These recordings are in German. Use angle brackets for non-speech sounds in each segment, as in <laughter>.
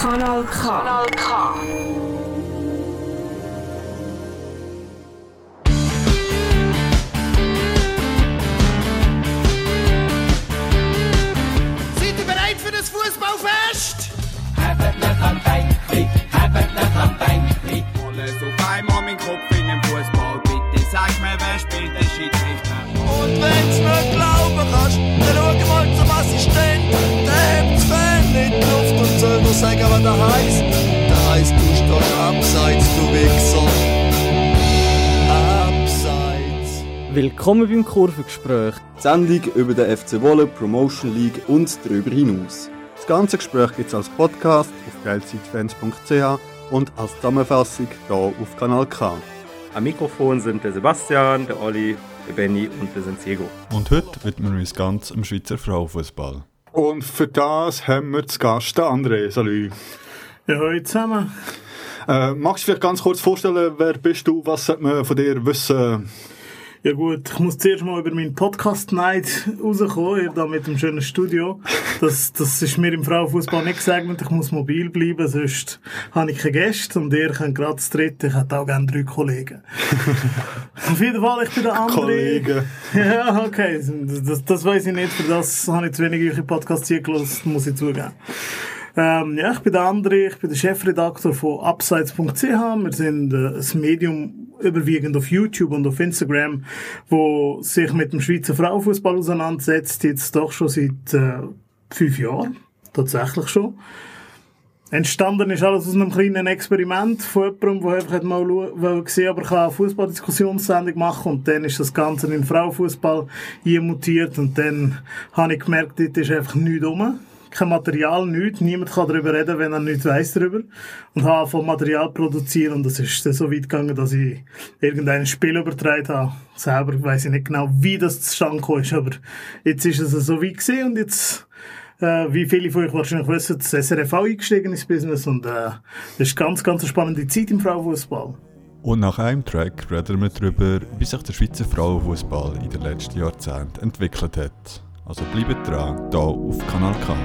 Kanal K. Kanal K. Seid ihr bereit für das Fußballfest? Alles auf einmal mein Kopf in den Fußball. Bitte sag mir, wer spielt den Schiedsrichter? Und wenn's nicht glauben kannst, dann schau mal zum Assistent. Der hebt das Fan in die Luft und soll nur sagen, was der heisst. Der heisst, du stehst abseits, du Wichser. Abseits. Willkommen beim Kurvengespräch. Die Sendung über den FC Wolle Promotion League und darüber hinaus. Das ganze Gespräch gibt es als Podcast auf geilzeitfans.ch und als Zusammenfassung hier auf Kanal K. Am Mikrofon sind der Sebastian, der Olli, der Benny und der Santiago. Und heute widmen wir uns ganz dem Schweizer Frauenfußball. Und für das haben wir zu Gast den André. Salut. Ja, hallo zusammen. Äh, magst du vielleicht ganz kurz vorstellen, wer bist du, was sollte man von dir wissen? Ja gut, ich muss zuerst mal über meinen Podcast-Night rauskommen, hier da mit dem schönen Studio. Das, das ist mir im Frauenfußball nicht gesagt, ich muss mobil bleiben, sonst habe ich keine Gäste und ihr könnt gerade das dritte, ich hätte auch gerne drei Kollegen. <laughs> Auf jeden Fall, ich bin der andere. Kollegen. Ja, okay, das, das, weiß ich nicht, für das habe ich zu wenig eure Podcasts zugelassen, muss ich zugeben. Ähm, ja, ich bin der André, ich bin der Chefredakteur von Upsides.ch. Wir sind äh, ein Medium überwiegend auf YouTube und auf Instagram, wo sich mit dem Schweizer Frauenfußball auseinandersetzt, jetzt doch schon seit äh, fünf Jahren. Tatsächlich schon. Entstanden ist alles aus einem kleinen Experiment von jemandem, der einfach mal gesehen aber kann eine Fußballdiskussionssendung machen und dann ist das Ganze in Frauenfußball mutiert und dann habe ich gemerkt, dort ist einfach nichts rum. Kein Material, nichts. Niemand kann darüber reden, wenn er nichts weiss darüber. Und habe von Material produzieren und das ist dann so weit gegangen, dass ich irgendein Spiel übertragen habe. Selber weiss ich nicht genau, wie das zustande gekommen ist, aber jetzt ist es so weit gesehen und jetzt äh, wie viele von euch wahrscheinlich wissen, das SRF auch eingestiegen ins Business und äh, das ist ganz, ganz eine spannende Zeit im Frauenfußball. Und nach einem Track reden wir darüber, wie sich der Schweizer Frauenfußball in den letzten Jahrzehnten entwickelt hat. Also bleibt dran, hier auf Kanal K.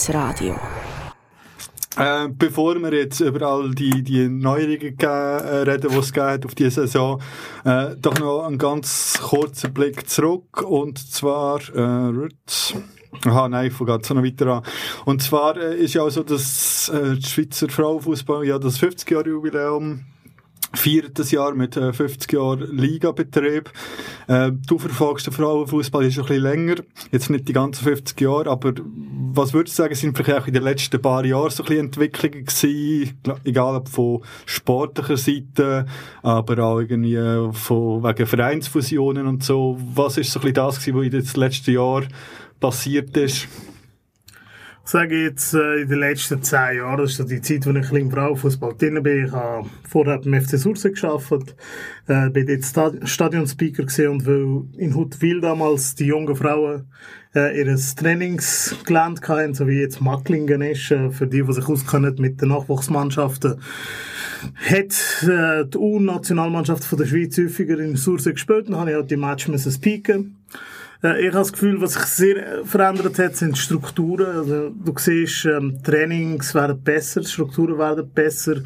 Richtig gutes Radio. Äh, bevor wir jetzt über all die, die Neuerungen ge- äh, reden, die es hat auf diese Saison, äh, doch noch einen ganz kurzen Blick zurück. Und zwar, äh. Aha, nein, ich fange noch weiter an. Und zwar äh, ist ja auch so, dass äh, die Schweizer Frauenfußball ja das 50-Jahre-Jubiläum feiert das Jahr mit äh, 50 Jahren Ligabetrieb. Äh, du verfolgst den Frauenfußball schon ein bisschen länger, jetzt nicht die ganzen 50 Jahre, aber was würdest du sagen, sind vielleicht auch in den letzten paar Jahren so ein bisschen Entwicklungen gewesen, egal ob von sportlicher Seite, aber auch irgendwie äh, von, wegen Vereinsfusionen und so. Was ist so ein bisschen das gewesen, was in den letzten Jahr passiert ist? Sage jetzt, äh, in den letzten zehn Jahren, das ist so die Zeit, wo ich ein bisschen im Frauenfußball drin bin. Ich habe vorher beim FC Surse gearbeitet, äh, bin jetzt Sta- Stadionspeaker gesehen und weil in Huttwil damals die jungen Frauen äh, ihr Trainingsgelände hatten, so wie jetzt Macklingen ist, äh, für die, die sich auskennen mit den Nachwuchsmannschaften, hat äh, die U-Nationalmannschaft der Schweiz häufiger in Surse gespielt und habe ich halt die Match müssen speaken. Äh, Ich habe das Gefühl, was sich sehr äh, verändert hat, sind die Strukturen. Also, du siehst, ähm, Trainings werden besser, die Strukturen werden besser.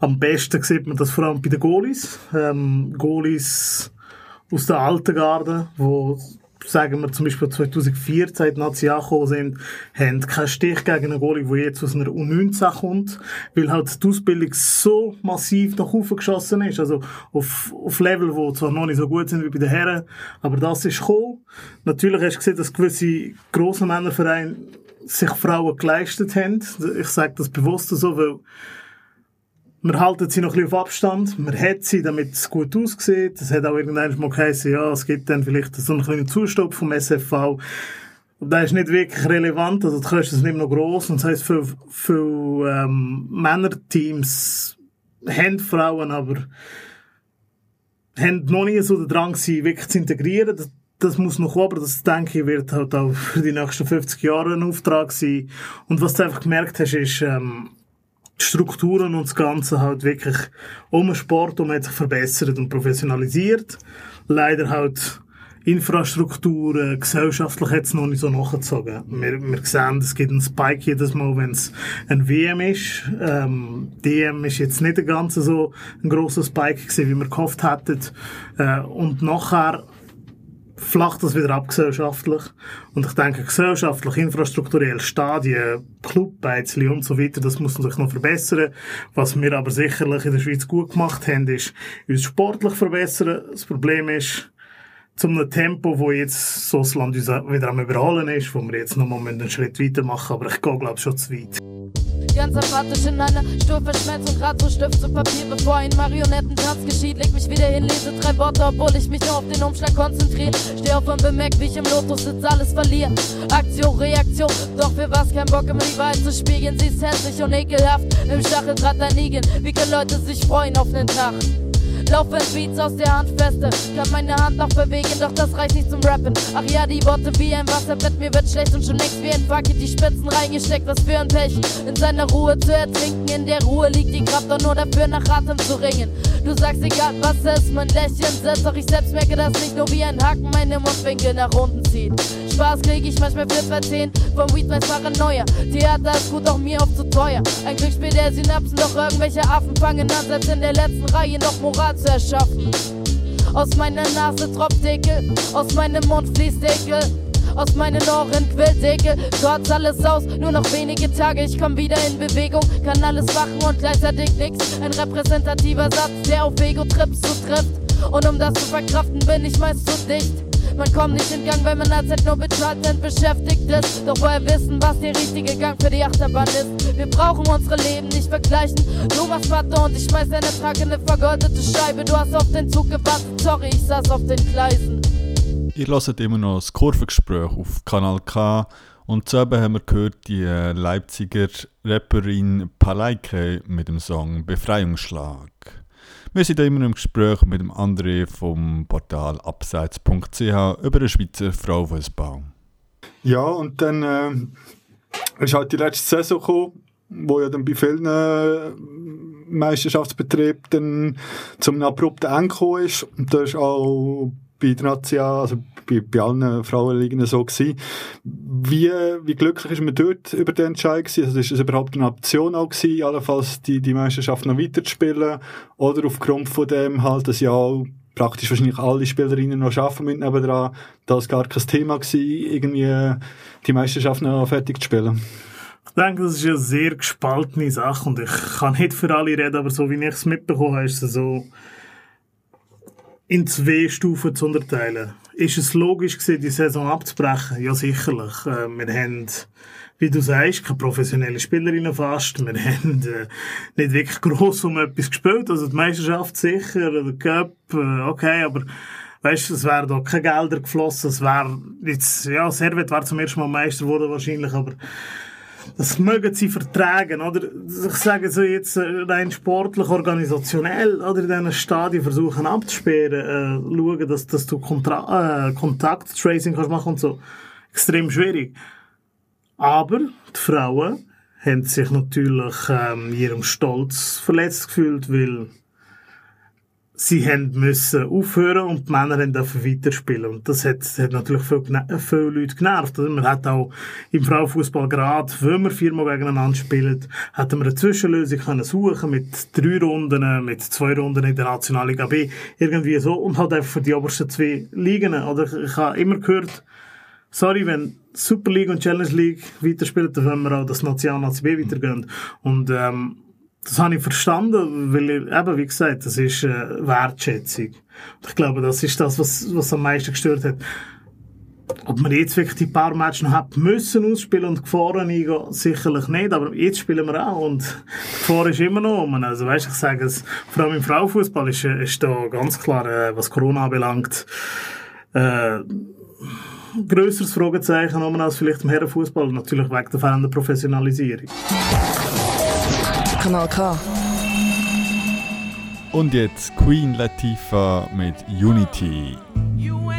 Am besten sieht man das vor allem bei den Goalies. Ähm, Goalies aus der alten Garde, wo sagen wir zum Beispiel 2014 in die Nazi angekommen sind, haben keinen Stich gegen einen Goalie, der jetzt aus einer U19 kommt, weil halt die Ausbildung so massiv nach oben geschossen ist, also auf, auf Level, wo zwar noch nicht so gut sind wie bei den Herren, aber das ist gekommen. Natürlich hast du gesehen, dass gewisse grosse Männervereine sich Frauen geleistet haben. Ich sage das bewusst so, weil wir halten sie noch ein bisschen auf Abstand. Man hat sie, damit es gut aussieht. Es hat auch irgendwann mal geheißen, ja, es gibt dann vielleicht so einen kleinen Zustopp vom SFV. Und das ist nicht wirklich relevant. Also die Kosten sind immer noch gross. Und das heisst, für, für ähm, Männerteams haben Frauen aber haben noch nie so den Drang, sie wirklich zu integrieren. Das, das muss noch kommen, aber das denke ich, wird halt auch für die nächsten 50 Jahre ein Auftrag sein. Und was du einfach gemerkt hast, ist, ähm, die Strukturen und das Ganze halt wirklich um den Sport um sich verbessert und professionalisiert. Leider halt Infrastruktur, gesellschaftlich hat es noch nicht so nachgezogen. Wir, wir sehen, es gibt einen Spike jedes Mal, wenn es ein WM ist. Ähm, DM ist jetzt nicht ganz so ein grosser Spike gewesen, wie wir gehofft hätten. Äh, und nachher flacht das wieder ab gesellschaftlich. Und ich denke, gesellschaftlich, infrastrukturell, Stadien, Clubbeizli und so weiter, das muss sich noch verbessern. Was wir aber sicherlich in der Schweiz gut gemacht haben, ist uns sportlich verbessern. Das Problem ist, zum Tempo, wo jetzt so das Land uns wieder am Überholen ist, wo wir jetzt nochmal einen Schritt weiter machen, aber ich gehe, glaube schon zu weit. Ganz apathisch in einer Stufe Schmerz und grad so Stift zu Papier, bevor ein Marionettentanz geschieht. Leg mich wieder hin, lese drei Worte, obwohl ich mich nur auf den Umschlag konzentriere. Steh auf und bemerk, wie ich im Lotus sitz, alles verliere. Aktion, Reaktion, doch für was kein Bock, immer die Wahrheit zu spiegeln. Sie ist hässlich und ekelhaft, im Stacheldraht ein Igel. Wie können Leute sich freuen auf nen Tag? Laufen Beats aus der Hand feste. Kann meine Hand noch bewegen, doch das reicht nicht zum Rappen. Ach ja, die Worte wie ein Wasserbett, mir wird schlecht und schon längst wie ein Fucket die Spitzen reingesteckt. Was für ein Pech, in seiner Ruhe zu ertrinken. In der Ruhe liegt die Kraft doch nur dafür, nach Atem zu ringen. Du sagst egal was ist, mein Lächeln setzt, doch ich selbst merke, dass nicht nur wie ein Haken meine Mundwinkel nach unten zieht. Spaß krieg ich manchmal für 210 vom Weed weiß Paranoia. Theater ist gut, auch mir oft zu teuer. Ein Glücksspiel der Synapsen, doch irgendwelche Affen fangen an, selbst in der letzten Reihe noch Moral erschaffen. Aus meiner Nase tropft Ekel, aus meinem Mund fließt Ekel. Aus meinen Ohren quillt Ekel, kotzt alles aus, nur noch wenige Tage, ich komm wieder in Bewegung, kann alles machen und gleichzeitig nix. Ein repräsentativer Satz, der auf Ego-Trips zutrifft. Und um das zu verkraften, bin ich meist zu dicht. Man kommt nicht in Gang, wenn man als nur mit Content beschäftigt ist. Doch woher wissen, was der richtige Gang für die Achterbahn ist? Wir brauchen unsere Leben nicht vergleichen. Du machst Patte und ich schmeiß eine tragende vergoldete Scheibe. Du hast auf den Zug gewartet, sorry, ich saß auf den Gleisen. Ihr hört immer noch das Kurvengespräch auf Kanal K. Und zusammen haben wir gehört die äh, Leipziger Rapperin Paleike mit dem Song Befreiungsschlag. Wir sind immer im Gespräch mit dem André vom Portal abseits.ch über den Schweizer Frauenfußball. Ja, und dann äh, ist halt die letzte Saison gekommen, wo ja dann bei vielen äh, Meisterschaftsbetrieben zum abrupten Ende gekommen ist. Und da ist auch bei der National, also bei, bei allen Frauenligen so gewesen. Wie, wie glücklich ist man dort über den Entscheid gewesen? Also ist es überhaupt eine Option auch gewesen, allenfalls die, die Meisterschaft noch weiterzuspielen? Oder aufgrund von dem halt, dass ja auch praktisch wahrscheinlich alle Spielerinnen noch arbeiten mit nebendran, dass gar kein Thema gewesen, irgendwie die Meisterschaft noch fertig zu spielen? Ich denke, das ist eine sehr gespaltene Sache und ich kann nicht für alle reden, aber so wie ich es mitbekommen habe, ist es so in zwei Stufen zu unterteilen. Ist es logisch gewesen, die Saison abzubrechen? Ja, sicherlich. Äh, wir haben, wie du sagst, keine professionellen Spielerinnen fast. Wir <laughs> haben äh, nicht wirklich gross um etwas gespielt. Also die Meisterschaft sicher, der Cup, äh, okay, aber weißt es wären da keine Gelder geflossen. Es wäre jetzt, ja, Servet war zum ersten Mal Meister geworden wahrscheinlich, aber das mögen sie vertragen, oder? Ich sage so jetzt äh, rein sportlich, organisationell, oder in diesen Stadien versuchen abzusperren, äh, schauen, dass, dass du Kontra äh, Kontakttracing kannst machen und so. Extrem schwierig. Aber die Frauen haben sich natürlich ähm, ihrem Stolz verletzt gefühlt, weil sie haben müssen aufhören und die Männer haben dürfen weiterspielen. Und das hat, hat natürlich viele, viele Leute genervt. Also man hat auch im Frauenfußball gerade, wenn wir viermal gegeneinander spielen, hätten wir eine Zwischenlösung können suchen mit drei Runden, mit zwei Runden in der Nationalliga B, irgendwie so, und halt einfach für die obersten zwei Ligen. Oder ich habe immer gehört, sorry, wenn Super League und Challenge League weiterspielen, dann wollen wir auch das National B weitergehen. Und, ähm, das habe ich verstanden, weil, eben, wie gesagt, das ist äh, Wertschätzung. Und ich glaube, das ist das, was, was am meisten gestört hat. Ob man jetzt wirklich die paar Matches noch hat müssen ausspielen und Gefahren eingehen, sicherlich nicht, aber jetzt spielen wir auch und die Gefahr ist immer noch um. Also weißt, ich sage es, vor allem im Frauenfußball ist, äh, ist da ganz klar, äh, was Corona anbelangt, äh, grösseres Fragezeichen als vielleicht im Herrenfußball, natürlich wegen der fehlenden Professionalisierung. Kanal K. Und jetzt Queen Latifah mit Unity. Who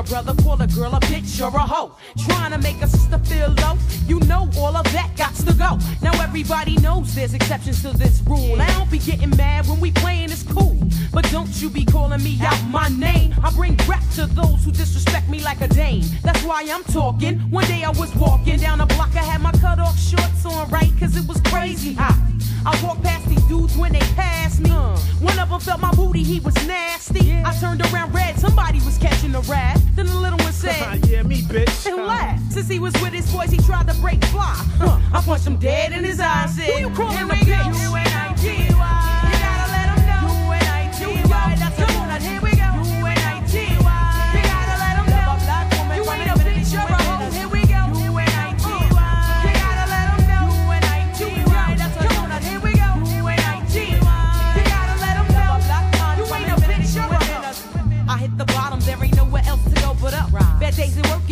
a brother call a girl a bitch or a hoe, trying to make a sister feel low, you know all of that got to go. Now everybody knows there's exceptions to this rule. I don't be getting mad when we playing, it's cool. But don't you be calling me out my name. I bring rap me like a dame. That's why I'm talking. One day I was walking down the block, I had my cut off shorts on, right? Cause it was crazy hot. I walked past these dudes when they passed me. Uh. One of them felt my booty, he was nasty. I turned around red, somebody was catching a rat. Then the little one said, <laughs> yeah, me, bitch. and laughed. Uh. Since he was with his boys, he tried to break fly. Huh. I punched him dead in his eyes. Said, Who you calling a bitch? U-N-I-T-Y. You gotta let 'em know. U-N-I-T-Y. That's the one. Here we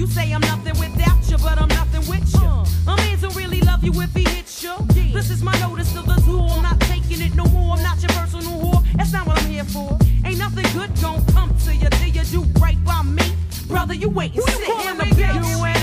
You say I'm nothing without you, but I'm nothing with you. A man don't really love you if he hits you. This is my notice to the zoo. I'm not taking it no more. I'm not your personal whore. That's not what I'm here for. Ain't nothing good gon' come to you till you do right by me. Brother, you wait and sit in the bitch.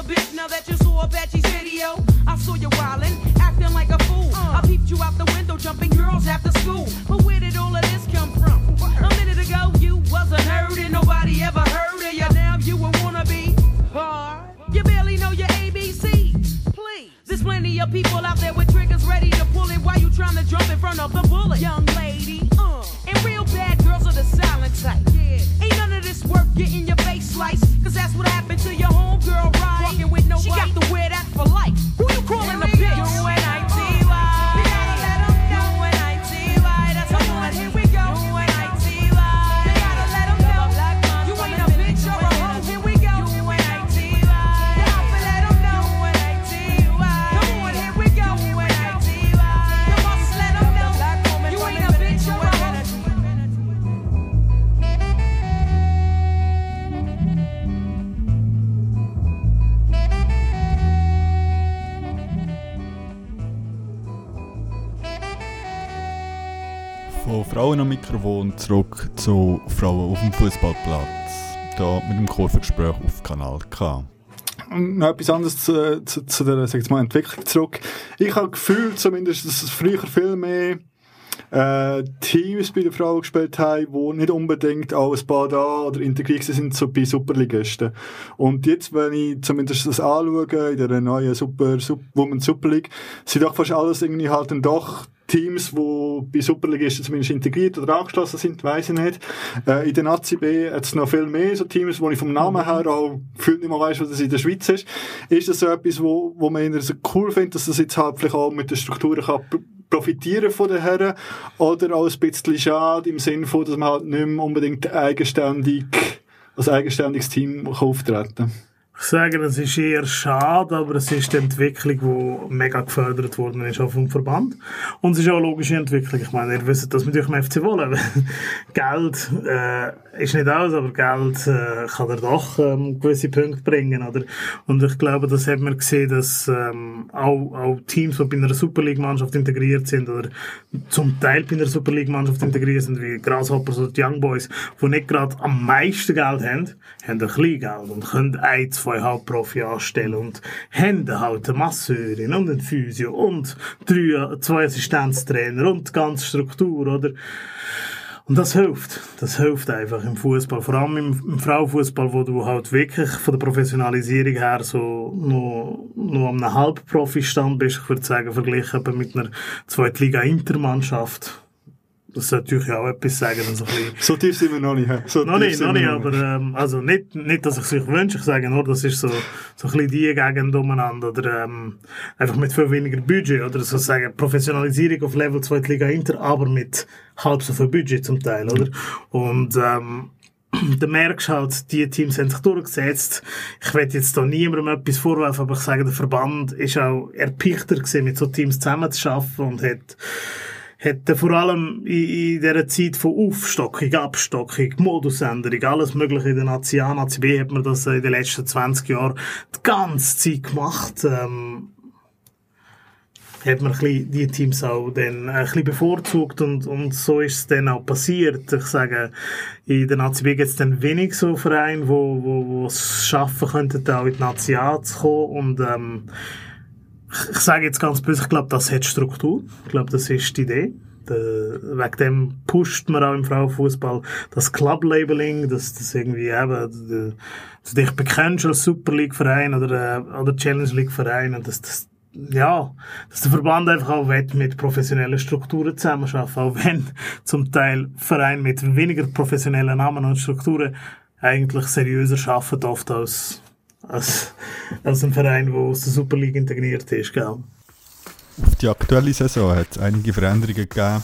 Bitch. Now that you saw Apache's video, I saw you wildin', acting like a fool. I peeped you out the window, jumping girls after school. But where did all of this come from? A minute ago, you wasn't heard, and nobody ever heard of you. Now you a wannabe. Hard. You barely know your ABC. Please. There's plenty of people out there with triggers ready to pull it while you trying to jump in front of the bullet. Young lady, uh. And real bad girls are the silent type. Yeah. Ain't none of this worth getting your face sliced. Frauen am Mikrofon zurück zu Frauen auf dem Fußballplatz. Hier mit dem Kurvengespräch auf Kanal K. Noch etwas anderes zu, zu, zu der sag mal, Entwicklung zurück. Ich habe gefühlt zumindest, dass es früher viel mehr äh, Teams bei den Frauen gespielt haben, die nicht unbedingt als Bad A oder integriert sind so bei Superligisten. Und jetzt, wenn ich zumindest das anschaue, in der neuen Super, Super, Women Super League, sind doch fast alles irgendwie halt dann doch Teams, die bei Superligisten zumindest integriert oder angeschlossen sind, weiß ich nicht. Äh, in der Nazi B hat es noch viel mehr so Teams, wo ich vom Namen her auch gefühlt nicht mehr weiss, was das in der Schweiz ist. Ist das so etwas, wo, wo man eher so cool findet, dass das jetzt halt vielleicht auch mit den Strukturen kann pr- profitieren von den Herren oder auch ein bisschen schade im Sinne von, dass man halt nicht mehr unbedingt eigenständig als eigenständiges Team auftreten kann? Ich sage, es ist eher schade, aber es ist die Entwicklung, die mega gefördert worden ist auch vom Verband. Und es ist auch eine logische Entwicklung. Ich meine, ihr wisst das mit euch im FC wollen. <laughs> Geld äh, ist nicht alles, aber Geld äh, kann er doch ähm, gewisse Punkte bringen. Oder? Und ich glaube, das hat man gesehen, dass ähm, auch, auch Teams, die bei einer Super League-Mannschaft integriert sind oder zum Teil bei einer Super League-Mannschaft integriert sind, wie Grasshoppers oder die Young Boys, die nicht gerade am meisten Geld haben, haben ein bisschen Geld und können ein, zwei Hauptprofi anstellen und haben halt eine Masseurin und einen Physio und drei, zwei Assistenztrainer und die ganze Struktur, oder? Und das hilft. Das hilft einfach im Fußball. Vor allem im, im Frauenfußball, wo du halt wirklich von der Professionalisierung her so noch, noch am einem Halbprofi-Stand bist. Ich würde sagen, verglichen mit einer Zweitliga-Intermannschaft. Das sollte ich ja auch etwas sagen. Also ein bisschen So tief sind wir noch nicht. So noch nicht, noch nicht, aber ähm, also nicht, nicht, dass ich es euch wünsche, ich sage nur, das ist so, so ein bisschen die Gegend umeinander oder ähm, einfach mit viel weniger Budget oder sozusagen Professionalisierung auf Level 2 Liga Inter, aber mit halb so viel Budget zum Teil, oder? Und ähm, <clears throat> da merkst du halt, die Teams haben sich durchgesetzt. Ich will jetzt da niemandem etwas vorwerfen, aber ich sage, der Verband ist auch erpichter gewesen, mit so Teams zusammenzuarbeiten und hat hat vor allem in, in dieser Zeit von Aufstockung, Abstockung, Modusänderung, alles mögliche in der Nazi A, Nazi B hat man das in den letzten 20 Jahren die ganze Zeit gemacht. Ähm, hat man die Teams auch dann ein bevorzugt und, und so ist es dann auch passiert. Ich sage, in der Nazi B gibt es dann wenig so Vereine, wo, wo, wo es schaffen könnten, auch in die Nazi A zu kommen und ähm, ich, sage jetzt ganz böse, ich glaube, das hat Struktur. Ich glaube, das ist die Idee. De, wegen dem pusht man auch im Frauenfußball das Club-Labeling, dass das irgendwie eben, de, dass du dich bekennst als Super League-Verein oder, äh, oder Challenge League-Verein und dass das ja, dass der Verband einfach auch mit professionellen Strukturen zusammenarbeiten, auch wenn zum Teil Vereine mit weniger professionellen Namen und Strukturen eigentlich seriöser arbeiten oft als, als, als ein Verein, der aus der Super League integriert ist, gell? Auf die aktuelle Saison hat es einige Veränderungen gegeben.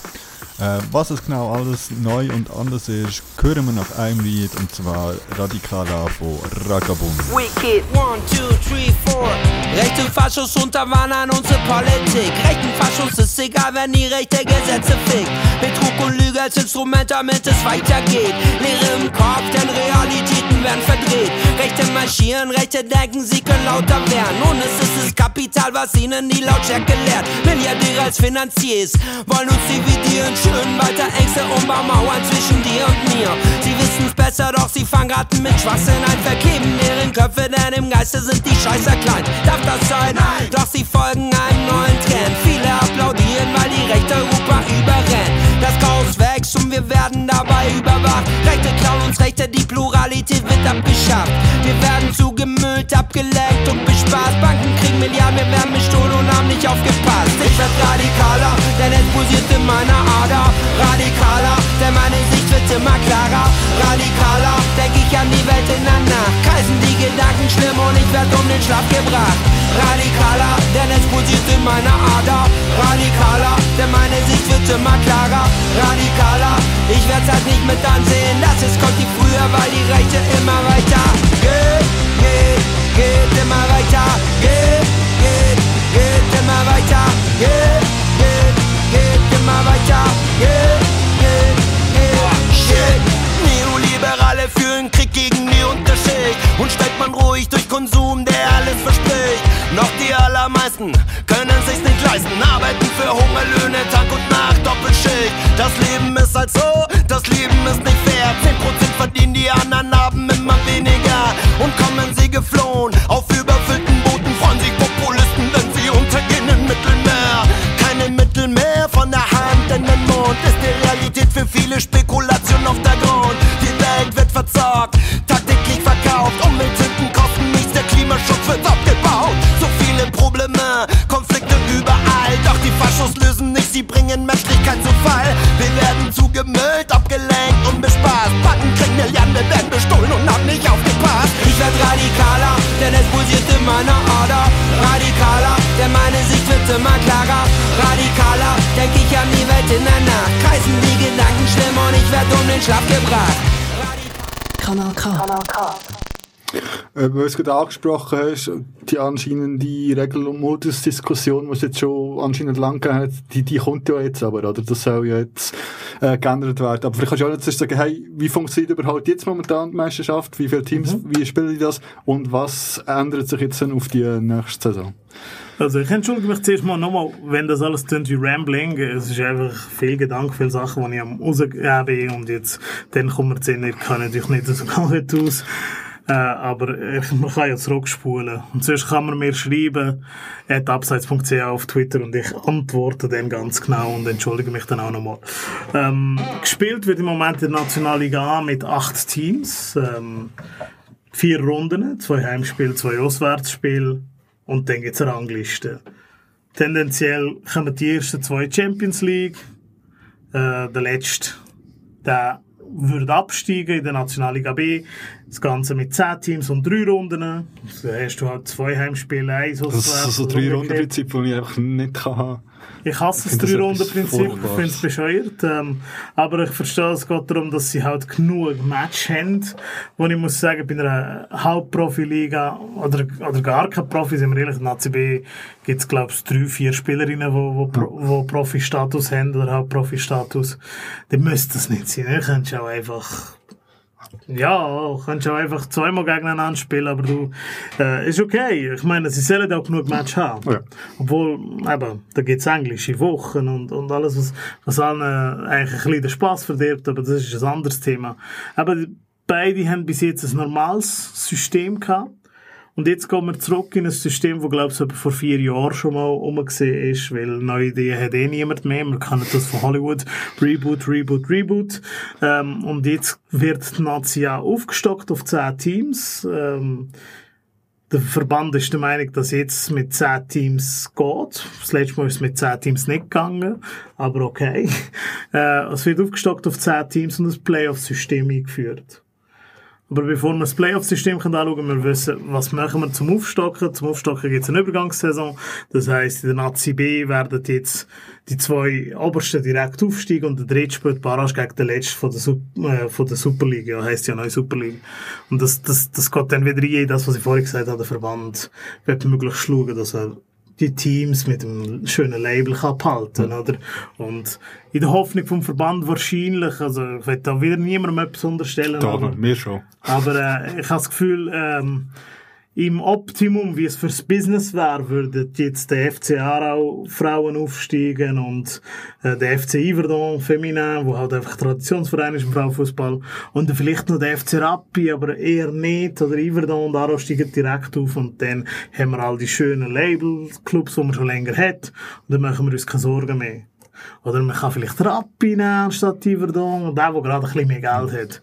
Äh, was es genau alles neu und anders ist, hören wir nach einem Lied und zwar Radikala von Ragabund. Wicked. One, two, three, four. Rechte Faschos unterwandern unsere Politik. Rechten Faschos ist egal, wenn die rechte Gesetze fickt. Betrug und Lüge als Instrument, damit es weitergeht. Leere im Kopf, denn Realitäten werden verdreht. Rechte marschieren, Rechte denken, sie können lauter werden. Es ist das Kapital, was ihnen die Lautstärke lehrt. Milliardäre als Finanziers wollen uns dividieren, schüren weiter Ängste und Baumauern zwischen dir und mir. Sie wissen's besser, doch sie fangen Ratten mit Schwachsinn ein, verkleben deren Köpfe, denn im Geiste sind die Scheißer klein. Darf das sein? Nein. Doch sie folgen einem neuen Trend. Viele applaudieren, weil die rechte Europa überrennt. Chaos wächst und wir werden dabei überwacht. Rechte klauen uns Rechte, die Pluralität wird abgeschafft. Wir werden zugemüllt, abgeleckt und bespaßt. Banken kriegen Milliarden, wir werden bestohlen und haben nicht aufgepasst. Ich werd radikaler, denn es pulsiert in meiner Ader. Radikaler, denn meine Sicht wird immer klarer. Radikaler, ich an die Welt in der Nacht. Kreisen die Gedanken schlimm und ich werd um den Schlaf gebracht. Radikaler, denn es pulsiert in meiner Ader. Radikaler, denn meine Sicht wird immer klarer. Weil du es gerade angesprochen hast, die anscheinende Regel- und Modusdiskussion, die es jetzt schon anscheinend lang hat, die, die kommt ja jetzt aber, oder? Das soll ja jetzt äh, geändert werden. Aber vielleicht kannst du auch jetzt sagen, hey, wie funktioniert überhaupt jetzt momentan die Meisterschaft? Wie viele Teams, wie spielen die das? Und was ändert sich jetzt dann auf die nächste Saison? Also ich entschuldige mich zuerst mal nochmal, wenn das alles klingt wie Rambling. Es ist einfach viel Gedanke, viele Sachen, die ich am rausgeben bin und jetzt, dann kommen wir zu ich kann natürlich nicht so gut aus. Äh, aber ich, <laughs> man kann ja zurückspulen. Und sonst kann man mir schreiben, at abseits.ch auf Twitter und ich antworte dann ganz genau und entschuldige mich dann auch nochmal. Ähm, gespielt wird im Moment in der Nationalliga A mit acht Teams. Ähm, vier Runden, zwei Heimspiele, zwei Auswärtsspiele und dann gibt's eine Rangliste. Tendenziell kommen die ersten zwei Champions League. Äh, der letzte, der würde absteigen in der Nationalliga B. Das Ganze mit 10 Teams und drei Runden. Da hast du halt zwei Heimspiele, eins Das ist so ein Drei-Runden-Prinzip, das ich einfach nicht kann haben. Ich hasse das Ich finde das Drei-Runden-Prinzip, ich finde es bescheuert. Ähm, aber ich verstehe, es geht darum, dass sie halt genug Match haben. Wo ich muss sagen, bei einer Hauptprofi-Liga oder, oder gar kein Profi, sind wir ehrlich, in der ACB gibt es, glaube ich, drei, vier Spielerinnen, die wo, wo, Pro- wo Profi-Status haben oder Hauptprofi-Status. Dann müsste das nicht sein. Ihr könnt auch einfach ja, kannst du auch einfach zweimal gegeneinander spielen, aber du, äh, ist okay. Ich meine, sie sollen auch genug Match haben. Ja. Obwohl, eben, da gibt's englische Wochen und, und alles, was, was allen äh, eigentlich ein bisschen den Spass verdirbt, aber das ist ein anderes Thema. Aber beide haben bis jetzt ein normales System gehabt. Und jetzt kommen wir zurück in ein System, das, glaube ich, vor vier Jahren schon mal umgesehen ist, weil neue Ideen hat eh niemand mehr. Wir kennen das von Hollywood. Reboot, Reboot, Reboot. Ähm, und jetzt wird die Nazi ja aufgestockt auf zehn Teams. Ähm, der Verband ist der Meinung, dass jetzt mit 10 Teams geht. Das letzte Mal ist es mit 10 Teams nicht gegangen. Aber okay. <laughs> Äh, es wird aufgestockt auf 10 Teams und das Playoff-System eingeführt. Aber bevor wir das Playoff-System anschauen können, wir wissen, was machen wir zum Aufstocken. Zum Aufstocken gibt es eine Übergangssaison. Das heisst, in der Nazi B werden jetzt die zwei Obersten direkt aufsteigen und der dritte spielt Barrage gegen den letzten von der, Sup äh, von der Superliga. Ja, heisst ja neue Superliga. Und das, das, das geht dann wieder rein in das, was ich vorhin gesagt habe, der Verband wird möglichst schauen, dass er die Teams mit einem schönen Label kann behalten, oder? Und in der Hoffnung vom Verband wahrscheinlich, also ich will da wieder niemandem etwas unterstellen, Doch, aber, mir schon. aber äh, ich habe das Gefühl, ähm, im Optimum, wie es fürs Business wäre, würden jetzt der FC Aarau Frauen aufsteigen und äh, der FC Yverdon Feminin, wo halt einfach Traditionsverein ist im Frauenfußball. Und dann vielleicht noch der FC Rappi, aber eher nicht. Oder Yverdon und Aarau steigen direkt auf und dann haben wir all die schönen Label-Clubs, die man schon länger hat. Und dann machen wir uns keine Sorgen mehr. Oder man kann vielleicht Rappi nehmen statt Yverdon und der, der gerade ein bisschen mehr Geld hat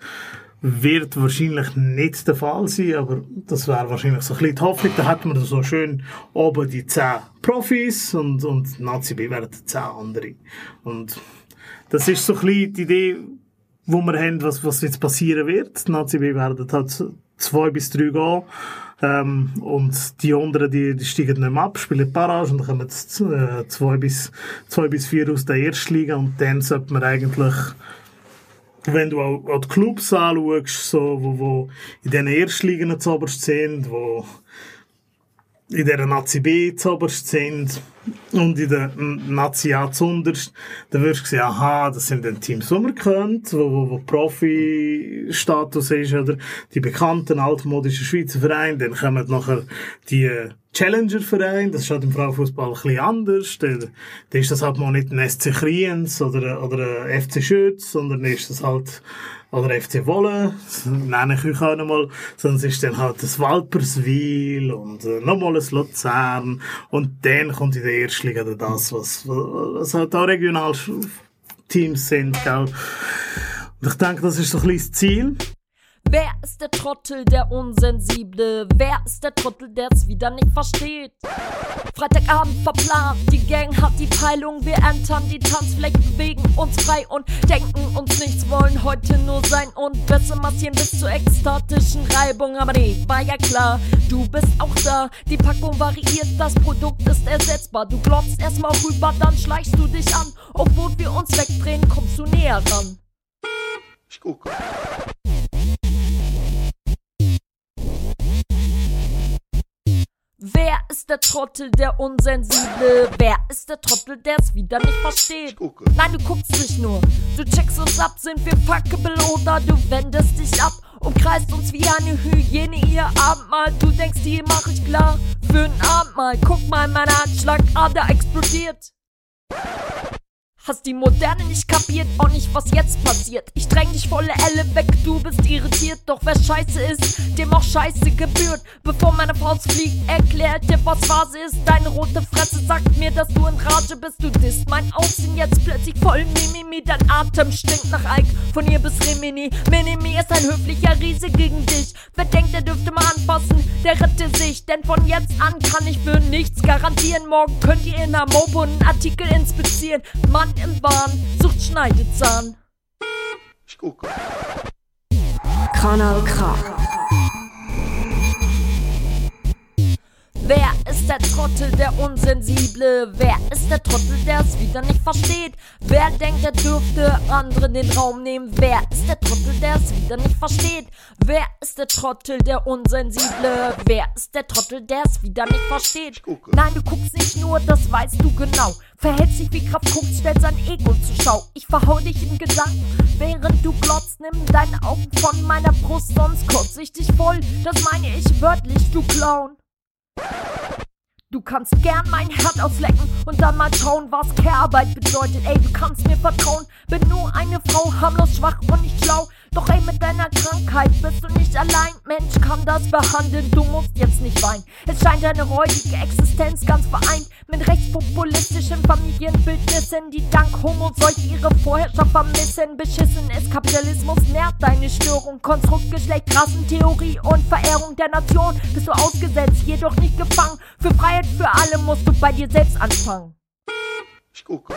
wird wahrscheinlich nicht der Fall sein, aber das wäre wahrscheinlich so ein bisschen die Hoffnung. Da hat man so schön oben die 10 Profis und, und Nazi B werden 10 andere. Und das ist so ein bisschen die Idee, wo wir haben, was, was jetzt passieren wird. Die Nazi B werden halt zwei bis drei gehen. Ähm, und die anderen, die, die steigen nicht mehr ab, spielen Barrage und dann kommen jetzt, äh, zwei, bis, zwei bis vier aus der Erstliga und dann sollte man eigentlich wenn du auch, die Clubs anschaust, so, wo, wo in diesen Erstligen zuoberst sind, wo in der Nazi B zuoberst sind und in der Nazi A zunderst, dann wirst du sehen, aha, das sind dann Teams, die man kennt, wo, wo, wo Profi-Status ist, oder die bekannten altmodischen Schweizer Vereine, dann kommen nachher die Challenger-Verein, das ist halt im Frauenfußball ein bisschen anders. Da, da ist das halt mal nicht ein SC Kriens oder, oder ein FC Schütz, sondern ist das halt, oder FC Wolle, nenne ich euch auch nochmal, es ist dann halt das Walperswil und äh, nochmal ein Luzern und dann kommt in der ersten Liga das, was, was halt auch Regionalteams sind, gell. Und ich denke, das ist so ein das Ziel. Wer ist der Trottel, der Unsensible? Wer ist der Trottel, der es wieder nicht versteht? Freitagabend verplant, die Gang hat die Peilung, wir entern die Tanzfläche, bewegen uns frei und denken uns nichts, wollen heute nur sein und besser massieren bis zur ekstatischen Reibung. Aber nee, war ja klar, du bist auch da. Die Packung variiert, das Produkt ist ersetzbar. Du glotzt erstmal rüber, dann schleichst du dich an. Obwohl wir uns wegdrehen, kommst du näher ran. Ich gucke. Wer ist der Trottel, der Unsensible? Wer ist der Trottel, der es wieder nicht versteht? Nein, du guckst nicht nur. Du checkst uns ab, sind wir fuckable oder du wendest dich ab und kreist uns wie eine Hyäne ihr Abendmahl. Du denkst, die mach ich klar für ein Abendmahl. Guck mal, mein Anschlagader explodiert. Hast die Moderne nicht kapiert, auch nicht was jetzt passiert. Ich dräng dich volle Elle weg, du bist irritiert. Doch wer scheiße ist, dem auch scheiße gebührt. Bevor meine Faust fliegt, erklärt dir, was Phase ist. Deine rote Fresse sagt mir, dass du in Rage bist. Du disst mein Aussehen jetzt plötzlich voll Mimimi. Dein Atem stinkt nach Ike, von ihr bis Rimini. Minimi ist ein höflicher Riese gegen dich. Wer denkt, er dürfte mal anfassen, der rette sich. Denn von jetzt an kann ich für nichts garantieren. Morgen könnt ihr in Amobo einen Artikel inspizieren. Mann, im Bahn, sucht Schneidezahn. Ich gucke. Kanal K. Wer ist der Trottel, der Unsensible? Wer ist der Trottel, der es wieder nicht versteht? Wer denkt, er dürfte anderen den Raum nehmen? Wer ist der Trottel, der es wieder nicht versteht? Wer ist der Trottel, der Unsensible? Wer ist der Trottel, der es wieder nicht versteht? Nein, du guckst nicht nur, das weißt du genau. Verhältst dich wie Kraft guckst, stellt sein Ego zur Schau. Ich verhau dich in Gedanken, während du glotzt. Nimm deine Augen von meiner Brust, sonst kotze ich dich voll. Das meine ich wörtlich, du Clown. Du kannst gern mein Herz auflecken und dann mal schauen, was Care-Arbeit bedeutet. Ey, du kannst mir vertrauen, bin nur eine Frau, harmlos, schwach und nicht schlau. Doch ey, mit deiner Krankheit bist du nicht allein. Mensch kann das behandeln, du musst jetzt nicht weinen. Es scheint deine räudige Existenz ganz vereint mit rechtspopulistischen Familienbildnissen, die dank Homo-Seuche ihre Vorherrschaft vermissen. Beschissen ist Kapitalismus, nährt deine Störung. Konstrukt, Geschlecht, Rassentheorie und Verehrung der Nation bist du ausgesetzt, jedoch nicht gefangen. Für Freiheit für alle musst du bei dir selbst anfangen. Ich gucke.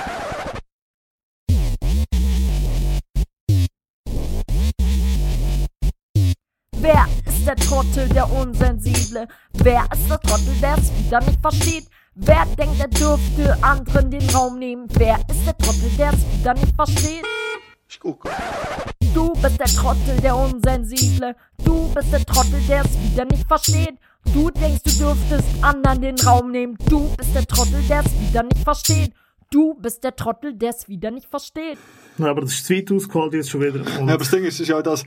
Wer ist der Trottel, der Unsensible? Wer ist der Trottel, der es wieder nicht versteht? Wer denkt, er dürfte anderen den Raum nehmen? Wer ist der Trottel, der es wieder nicht versteht? Ich gucke. Du bist der Trottel, der Unsensible. Du bist der Trottel, der es wieder nicht versteht. Du denkst, du dürftest anderen den Raum nehmen. Du bist der Trottel, der es wieder nicht versteht. Du bist der Trottel, der es wieder nicht versteht. Ja, aber das ist zu weit ausgeholt jetzt schon wieder. Und Ja, aber das Ding ist, ist ja, dass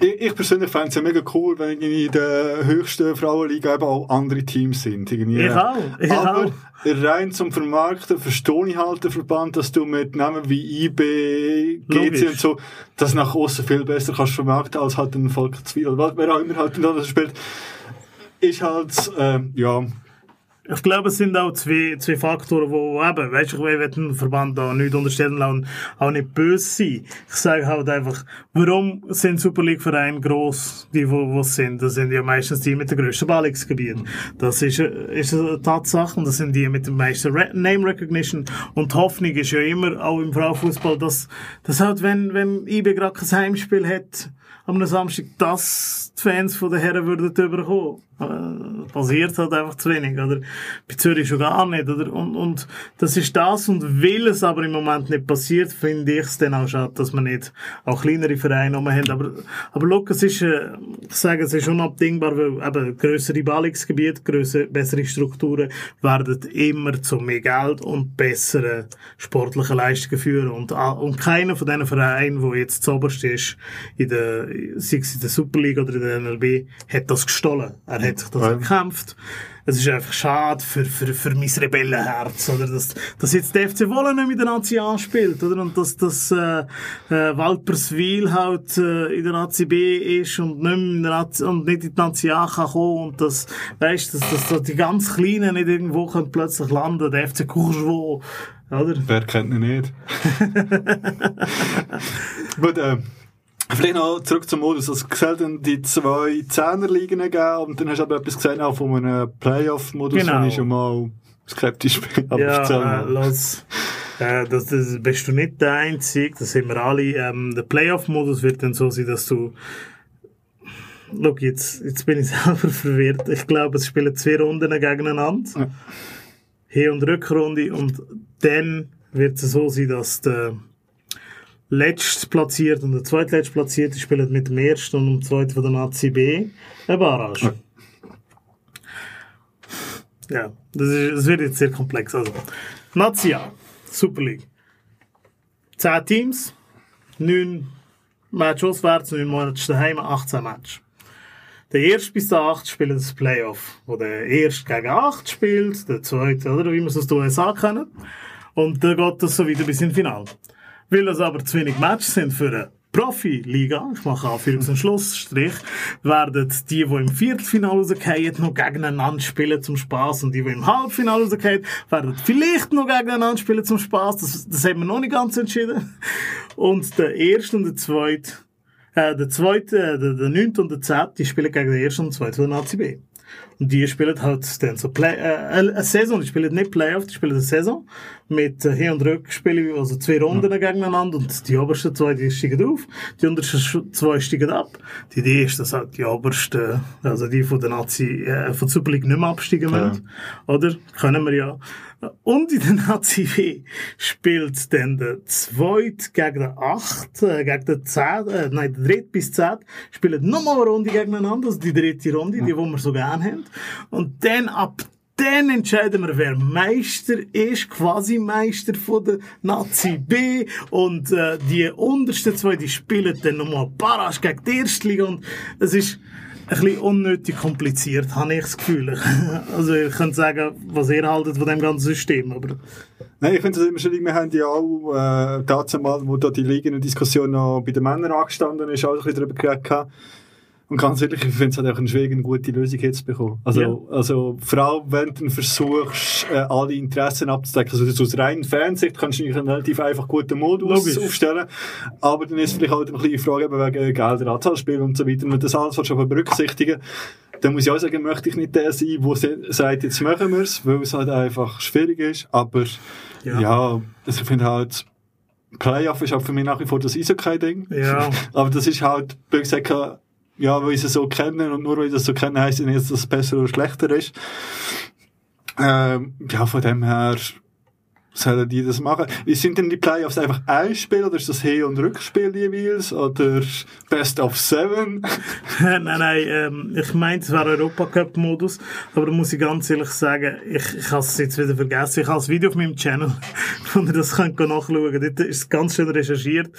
Ich, ich persönlich fände es ja mega cool, wenn in der höchsten Frauenliga eben auch andere Teams sind. Irgendwie. Ich auch, ich Aber auch. rein zum Vermarkten verstehe ich halt den Verband, dass du mit Namen wie IB, GC Logisch. und so, das nach außen viel besser kannst vermarkten als halt ein Volker Zwiel. oder Wer auch immer halt in das spielt, ist halt, ähm, ja, Ich glaube, es sind auch zwei, zwei Faktoren, wo, eben, weißt ich will den Verband da nicht unterstellen lassen, auch nicht böse sein. Ich sage halt einfach, warum sind Super League Vereine gross, die wo, wo sind? Das sind ja meistens die mit den grössten Ballungsgebieten. Das ist, äh, ist eine Tatsache und das sind die mit dem meisten Re Name Recognition. Und die Hoffnung ist ja immer, auch im Frauenfußball, dass, dass halt, wenn, wenn IB gerade kein Heimspiel hat, am Samstag, dass die Fans von den Herren würden überkommen. Äh, passiert halt einfach zu wenig, oder? Bei Zürich schon gar nicht, oder? Und, und das ist das, und weil es aber im Moment nicht passiert, finde ich es dann auch schade, dass wir nicht auch kleinere Vereine haben. Aber, aber look, es ist, äh, ich sage, es ist unabdingbar, weil eben grössere Ballungsgebiete, grössere, bessere Strukturen werden immer zu mehr Geld und besseren sportlichen Leistungen führen. Und, a- und keiner von diesen Vereinen, der jetzt zuoberst ist, in der, sei es in der Superliga oder in der NLB, hat das gestohlen. Er hat sich das erkämpft. Es ist einfach schade für, für, für mein Rebellenherz, oder? Dass, dass jetzt der FC Wolle nicht mit der Nazi anspielt, oder? Und dass, dass, äh, äh, Walperswil halt, äh, in der Nazi B ist und nicht, in der Nazi, und nicht in die Nazi A kann kommen und dass, weißt, dass, dass, dass die ganz Kleinen nicht irgendwo können plötzlich landen, der FC Courgevoix, oder? wer kennt ihn nicht? <laughs> Gut, äh, Vielleicht noch zurück zum Modus. Also, es soll dann die zwei Zehnerligen geben und dann hast du aber etwas gesehen auch von einem Playoff-Modus, Genau. wo ich schon mal skeptisch bin. Aber Ja, äh, los. Äh, das, das bist du nicht der Einzige, das sind wir alle. Ähm, der Playoff-Modus wird dann so sein, dass du Schau, jetzt, jetzt bin ich <laughs> selber verwirrt. Ich glaube, es spielen zwei Runden gegeneinander. Hin- und Rückrunde. Und dann wird es so sein, dass der letztplatzierte und der zweitletztplatzierte spielen mit dem ersten und dem zweiten von der Nazi B eine Barrage. Ja, das, ist, das wird jetzt sehr komplex. Also, Nazi A, Super League. 10 Teams, 9 Match auswärts, 9 Monate daheim, 18 Match. Der erste bis der achte spielt das Playoff, wo der erste gegen 8 spielt, der zweite, oder wie wir es aus den USA kennen. Und dann geht das so wieder bis ins Finale. Weil das aber zu wenig Matches sind für eine Profi-Liga, ich mache Anführungs- und Schlussstrich, werden die, die im Viertelfinale rausgehen, noch gegeneinander spielen zum Spaß und die, die im Halbfinale rausgehen, werden vielleicht noch gegeneinander spielen zum Spaß. Das, das haben wir noch nicht ganz entschieden. Und der erste und der zweite, äh, der zweite, äh, der, neunte und der zehnte, die spielen gegen den ersten und den zweiten von der Nazi B. Und die spielen halt dann so Play, äh, eine Saison, die spielen nicht Playoff, die spielen eine Saison mit äh, Hin- und Rückspielen, also zwei Runden gegeneinander und die obersten zwei, die steigen auf, die untersten zwei steigen ab. Die, die ersten sind die obersten, also die von der Nazi, äh, von der Super League nicht mehr absteigen Ja. müssen. Oder? Können wir ja. Und in der Nazi B spielt dann der Zweit gegen den Acht, äh, gegen den Zehn, äh, nein, der Dritt bis Zehn, spielen nochmal eine Runde gegeneinander, also die dritte Runde, die, die wir so gerne haben. Und dann ab dann entscheiden wir, wer Meister ist, quasi Meister von der Nazi B. Und äh, die untersten zwei, die spielen dann nochmal Barrage gegen die erste Liga. Und es ist bisschen unnötig kompliziert, habe ich das Gefühl. <laughs> Also ihr könnt sagen, was ihr haltet von dem ganzen System, aber... Nein, ich finde es immer schwierig. Wir haben ja auch, äh, dazu mal, wo da die Ligen-Diskussion noch bei den Männern angestanden ist, auch ein bisschen darüber geredet. Und ganz ehrlich, ich finde es halt auch ein schwierig, eine gute Lösung jetzt bekommen. Also, Ja. also, vor allem, wenn du versuchst, äh, alle Interessen abzudecken. Also, aus rein Fansicht kannst du einen relativ einfach guten Modus Logisch. aufstellen. Aber dann ist vielleicht halt eine kleine Frage eben wegen Gelder, Anzahlspiel und so weiter. Und das alles aber berücksichtigen. Dann muss ich auch sagen, möchte ich nicht der sein, der sagt, jetzt machen wir es, weil es halt einfach schwierig ist. Aber, Ja. ja, also ich finde halt, Playoff ist halt für mich nach wie vor das Eishockey-Ding. Ja. <laughs> Aber das ist halt, blöd gesagt, ja, weil es so kenne und nur weil ich das so kenne, heisst es nicht, dass es besser oder schlechter ist. Ähm, ja, von dem her, sollen die das machen? Wie sind denn die Playoffs einfach ein Spiel oder ist das Hin- und Rückspiel jeweils? Oder Best of Seven? <laughs> nein, nein, ähm, ich meinte, es wäre Europacup-Modus, aber da muss ich ganz ehrlich sagen, ich, ich habe es jetzt wieder vergessen. Ich habe das Video auf meinem Channel, <laughs> wo ihr das könnt nachschauen könnt. Dort ist es ganz schön recherchiert,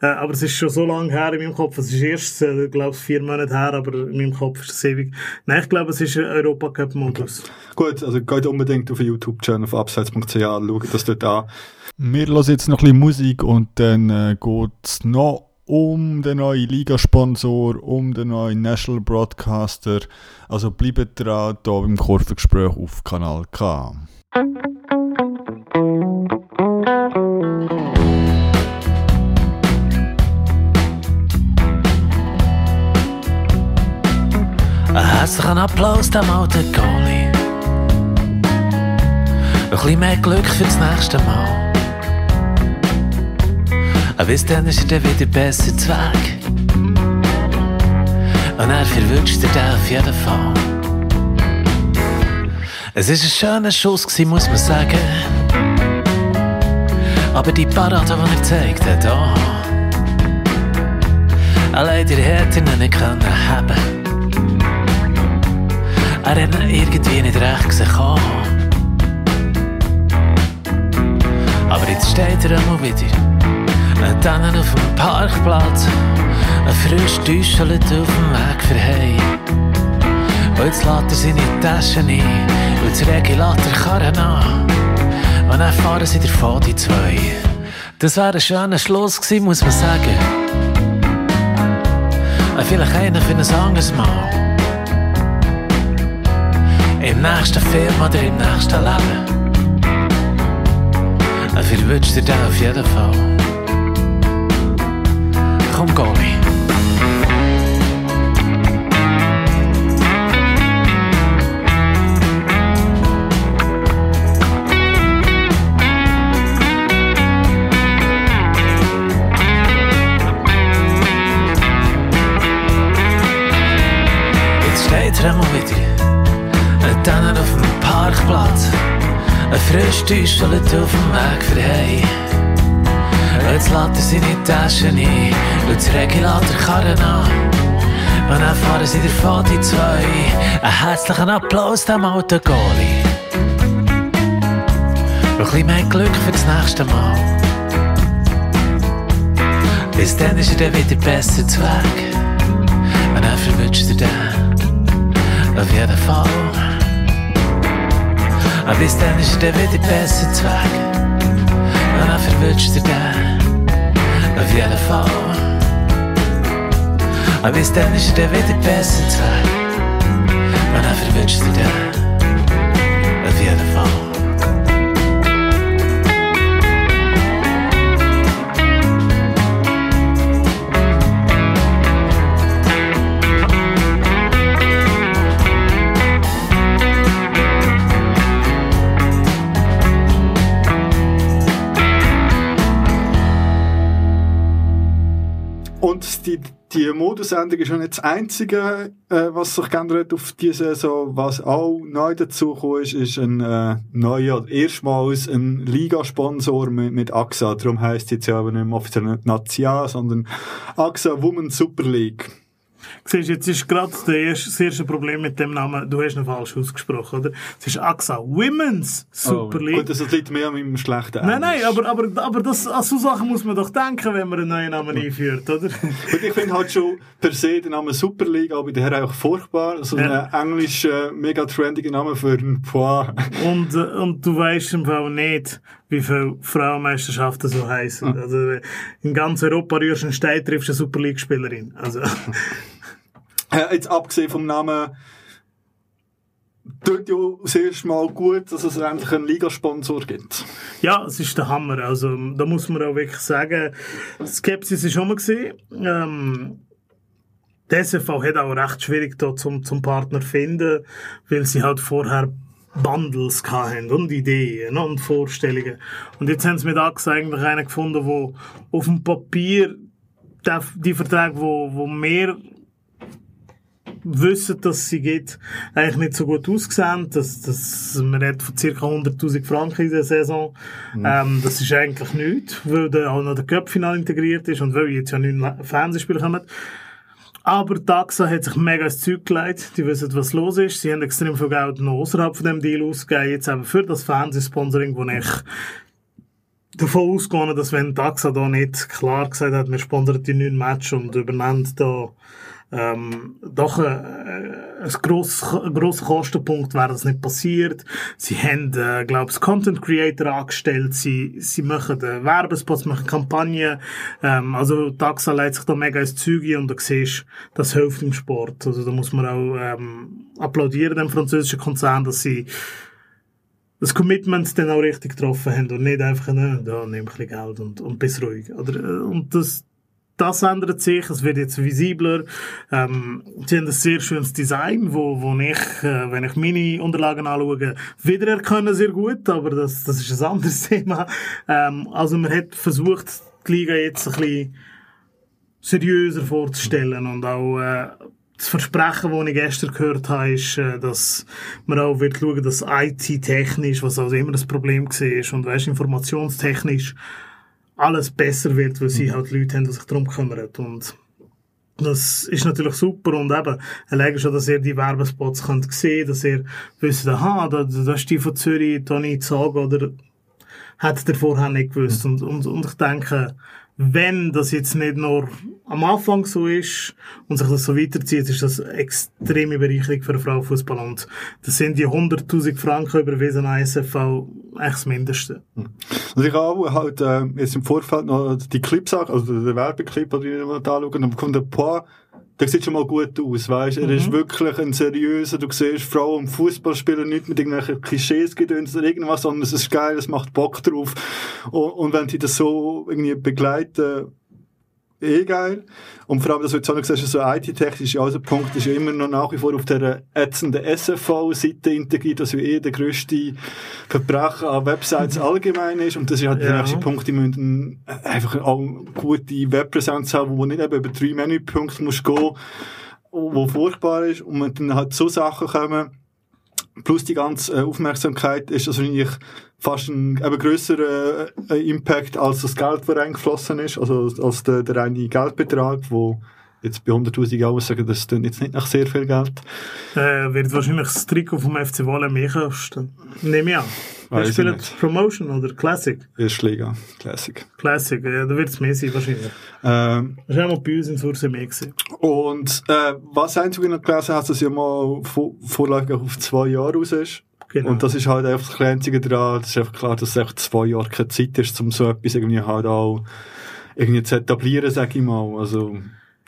äh, aber es ist schon so lange her in meinem Kopf. Es ist erst, äh, glaube ich, vier Monate her, aber in meinem Kopf ist es ewig. Nein, ich glaube, es ist Europacup-Modus. Gut, also geht unbedingt auf den YouTube-Channel auf abseits.ch schauen das dort an. Wir hören jetzt noch ein bisschen Musik und dann äh, geht es noch um den neuen Ligasponsor, um den neuen National Broadcaster. Also bleibt dran, hier beim Kurvengespräch auf Kanal K. Ein herzlichen Applaus dem alten Goalie. Bisschen mehr Glück fürs nächste Mal. Aber bis dann ist er dann wieder besser zu Weg. Und er verwünscht den auf jeden Fall. Es war ein schöner Schuss, gewesen, muss man sagen. Aber die Parade, die er gezeigt hat, oh. Allein der hätte ihn nicht können haben er hat ihn irgendwie nicht recht gesehen. Jetzt steht er einmal wieder. Dann auf dem Parkplatz. Ein frisch Täuschelt auf dem Weg für heim. Und jetzt lässt er seine Taschen ein. Und das Regulator Karren an. Und dann fahren sie davon, die zwei. Das wäre ein schöner Schluss gewesen, muss man sagen. Vielleicht einer für ein anderes Mal. Im nächsten Film oder im nächsten Leben. Viel wünscht dir da auf jeden Fall. Komm, Goalie. Jetzt steht er einmal wieder. Dann auf dem Parkplatz. Ein frisch Täuschelt auf dem Weg für heim. Jetzt lädt er seine Taschen ein und das Regulator Karren an. Und dann fahren sie davon, die zwei. Einen herzlichen Applaus dem alten Goalie. Ein bisschen mehr Glück für das nächste Mal. Bis dann ist er dann wieder besser zu Weg. Und dann verwünscht er den. Auf jeden Fall. Aber bis dann ist er dann wieder besser Weg. Und dann verwünscht er den. Auf jeden Fall. Aber bis dann ist er dann wieder besser Weg. Und dann verwünscht er den. Modusänderung ist ja nicht das Einzige, äh, was sich geändert auf diese Saison. Was auch neu dazugekommen ist, ist ein äh, neuer, erstmals ein Ligasponsor mit, mit AXA. Darum heisst es jetzt ja aber nicht mehr offiziell nicht Nazia, sondern AXA Women's Super League. Siehst, jetzt ist gerade das erste, das erste Problem mit dem Namen, du hast ihn falsch ausgesprochen, oder? Es ist AXA Women's Super League. Oh, gut, das liegt mehr an meinem schlechten Nein, nein, Englisch. aber, aber, aber das, an so Sachen muss man doch denken, wenn man einen neuen Namen einführt, oder? <laughs> Und ich finde halt schon per se den Namen Super League, aber der auch furchtbar. So Ja. ein englischer, mega trendiger Name für ein Poir. <laughs> Und, und du weißt im Fall nicht, wie viele Frauenmeisterschaften so heißen. <laughs> Also, äh, in ganz Europa rührst du einen Stein, triffst eine Super League-Spielerin. Also, Äh, jetzt abgesehen vom Namen, tut ja das erste Mal gut, dass es endlich einen Ligasponsor gibt. Ja, es ist der Hammer. Also, da muss man auch wirklich sagen, Skepsis ist schon mal gesehen. Ähm, die SFV hat auch recht schwierig da zum, zum Partner finden, weil sie halt vorher Bundles hatten und Ideen und Vorstellungen. Und jetzt haben sie mit AXA eigentlich einen gefunden, wo auf dem Papier die Verträge, wo, wo mehr wissen, dass sie gibt, eigentlich nicht so gut ausgesehen. Das, das, man redet von ca. 100'000 Franken in der Saison. Mhm. Ähm, das ist eigentlich nichts, weil da auch noch der Cup-Final integriert ist und weil jetzt ja neun Fernsehspiele kommen. Aber die AXA hat sich mega ins Zeug gelegt. Die wissen, was los ist. Sie haben extrem viel Geld noch außerhalb von dem Deal ausgegeben. Jetzt eben für das Fernsehsponsoring, wo ich davon ausgehe, dass wenn die AXA da nicht klar gesagt hat, wir sponsern die neuen Match und übernehmen da ähm, doch äh, ein grosser grosser Kostenpunkt wäre das nicht passiert. Sie haben, äh, glaube ich, Content Creator angestellt, sie, sie machen äh, Werbespots, machen Kampagnen, ähm, also Taxa leitet sich da mega ins Züge und du siehst, das hilft im Sport. Also da muss man auch ähm, applaudieren dem französischen Konzern, dass sie das Commitment dann auch richtig getroffen haben und nicht einfach, ne, da nimm ein bisschen Geld und, und bist ruhig. Oder, äh, und das, das ändert sich, es wird jetzt visibler. Ähm, sie haben ein sehr schönes Design, wo, wo ich, äh, wenn ich meine Unterlagen anschaue, wiedererkenne sehr gut, aber das, das ist ein anderes <laughs> Thema. Ähm, also man hat versucht, die Liga jetzt ein bisschen seriöser vorzustellen und auch äh, das Versprechen, das ich gestern gehört habe, ist, äh, dass man auch wird schauen, dass IT-technisch, was also immer das Problem war, und weißt, informationstechnisch alles besser wird, weil sie halt Leute haben, die sich darum kümmern. Und das ist natürlich super und eben, allein schon, dass ihr die Werbespots könnt sehen, dass ihr wisst, aha, da, da ist die von Zürich, Toni Zag, oder hat der vorher nicht gewusst. Und, und, und ich denke, wenn das jetzt nicht nur am Anfang so ist und sich das so weiterzieht, ist das eine extreme Bereicherung für den Frauenfußball. Und das sind die 100.000 Franken überwiesen an SFV eigentlich das Mindeste. Also ich habe halt äh, jetzt im Vorfeld noch die Clips, also den Werbeclip, den ich mal anschaue, und dann bekommt der Poir, der sieht schon mal gut aus, weißt? Er ist Mhm. wirklich ein seriöser, du siehst Frauen im Fußballspieler nicht mit irgendwelchen Klischees gedöns oder irgendwas, sondern es ist geil, es macht Bock drauf. Und, und wenn die das so irgendwie begleiten, eh geil. Und vor allem, das wird so gesagt, so IT-technisch, also der Punkt ist ja immer noch nach wie vor auf der ätzenden SFV-Seite integriert, was ja eh der grösste Verbrechen an Websites <laughs> allgemein ist. Und das ist halt der Ja. nächste Punkt, die müssen einfach auch gute Webpräsenz haben, wo nicht eben über drei Menüpunkte musst gehen, wo furchtbar ist. Und wenn dann halt so Sachen kommen, plus die ganze äh, Aufmerksamkeit, ist wahrscheinlich fast ein eben grösserer äh, Impact als das Geld, das reingeflossen ist, also als der, der reine Geldbetrag, wo jetzt bei 100'000 Euro sagen, das klingt jetzt nicht nach sehr viel Geld. Äh, wird wahrscheinlich das Trikot vom FC Wolle mehr kosten. Nehme ich an. Weiß Wer ich spielt. Promotion oder Classic? Erste Liga, Classic. Classic, ja, da wird es mehr sein wahrscheinlich. Ähm, Das war auch mal bei uns in Surse mehr gewesen. und äh, was einzig noch gelesen hast, dass ja mal vor, vorläufig auf zwei Jahre raus ist. Genau. Und das ist halt einfach das Einzige daran, das ist einfach klar, dass es echt zwei Jahre keine Zeit ist, um so etwas irgendwie halt auch irgendwie zu etablieren, sag ich mal. Also,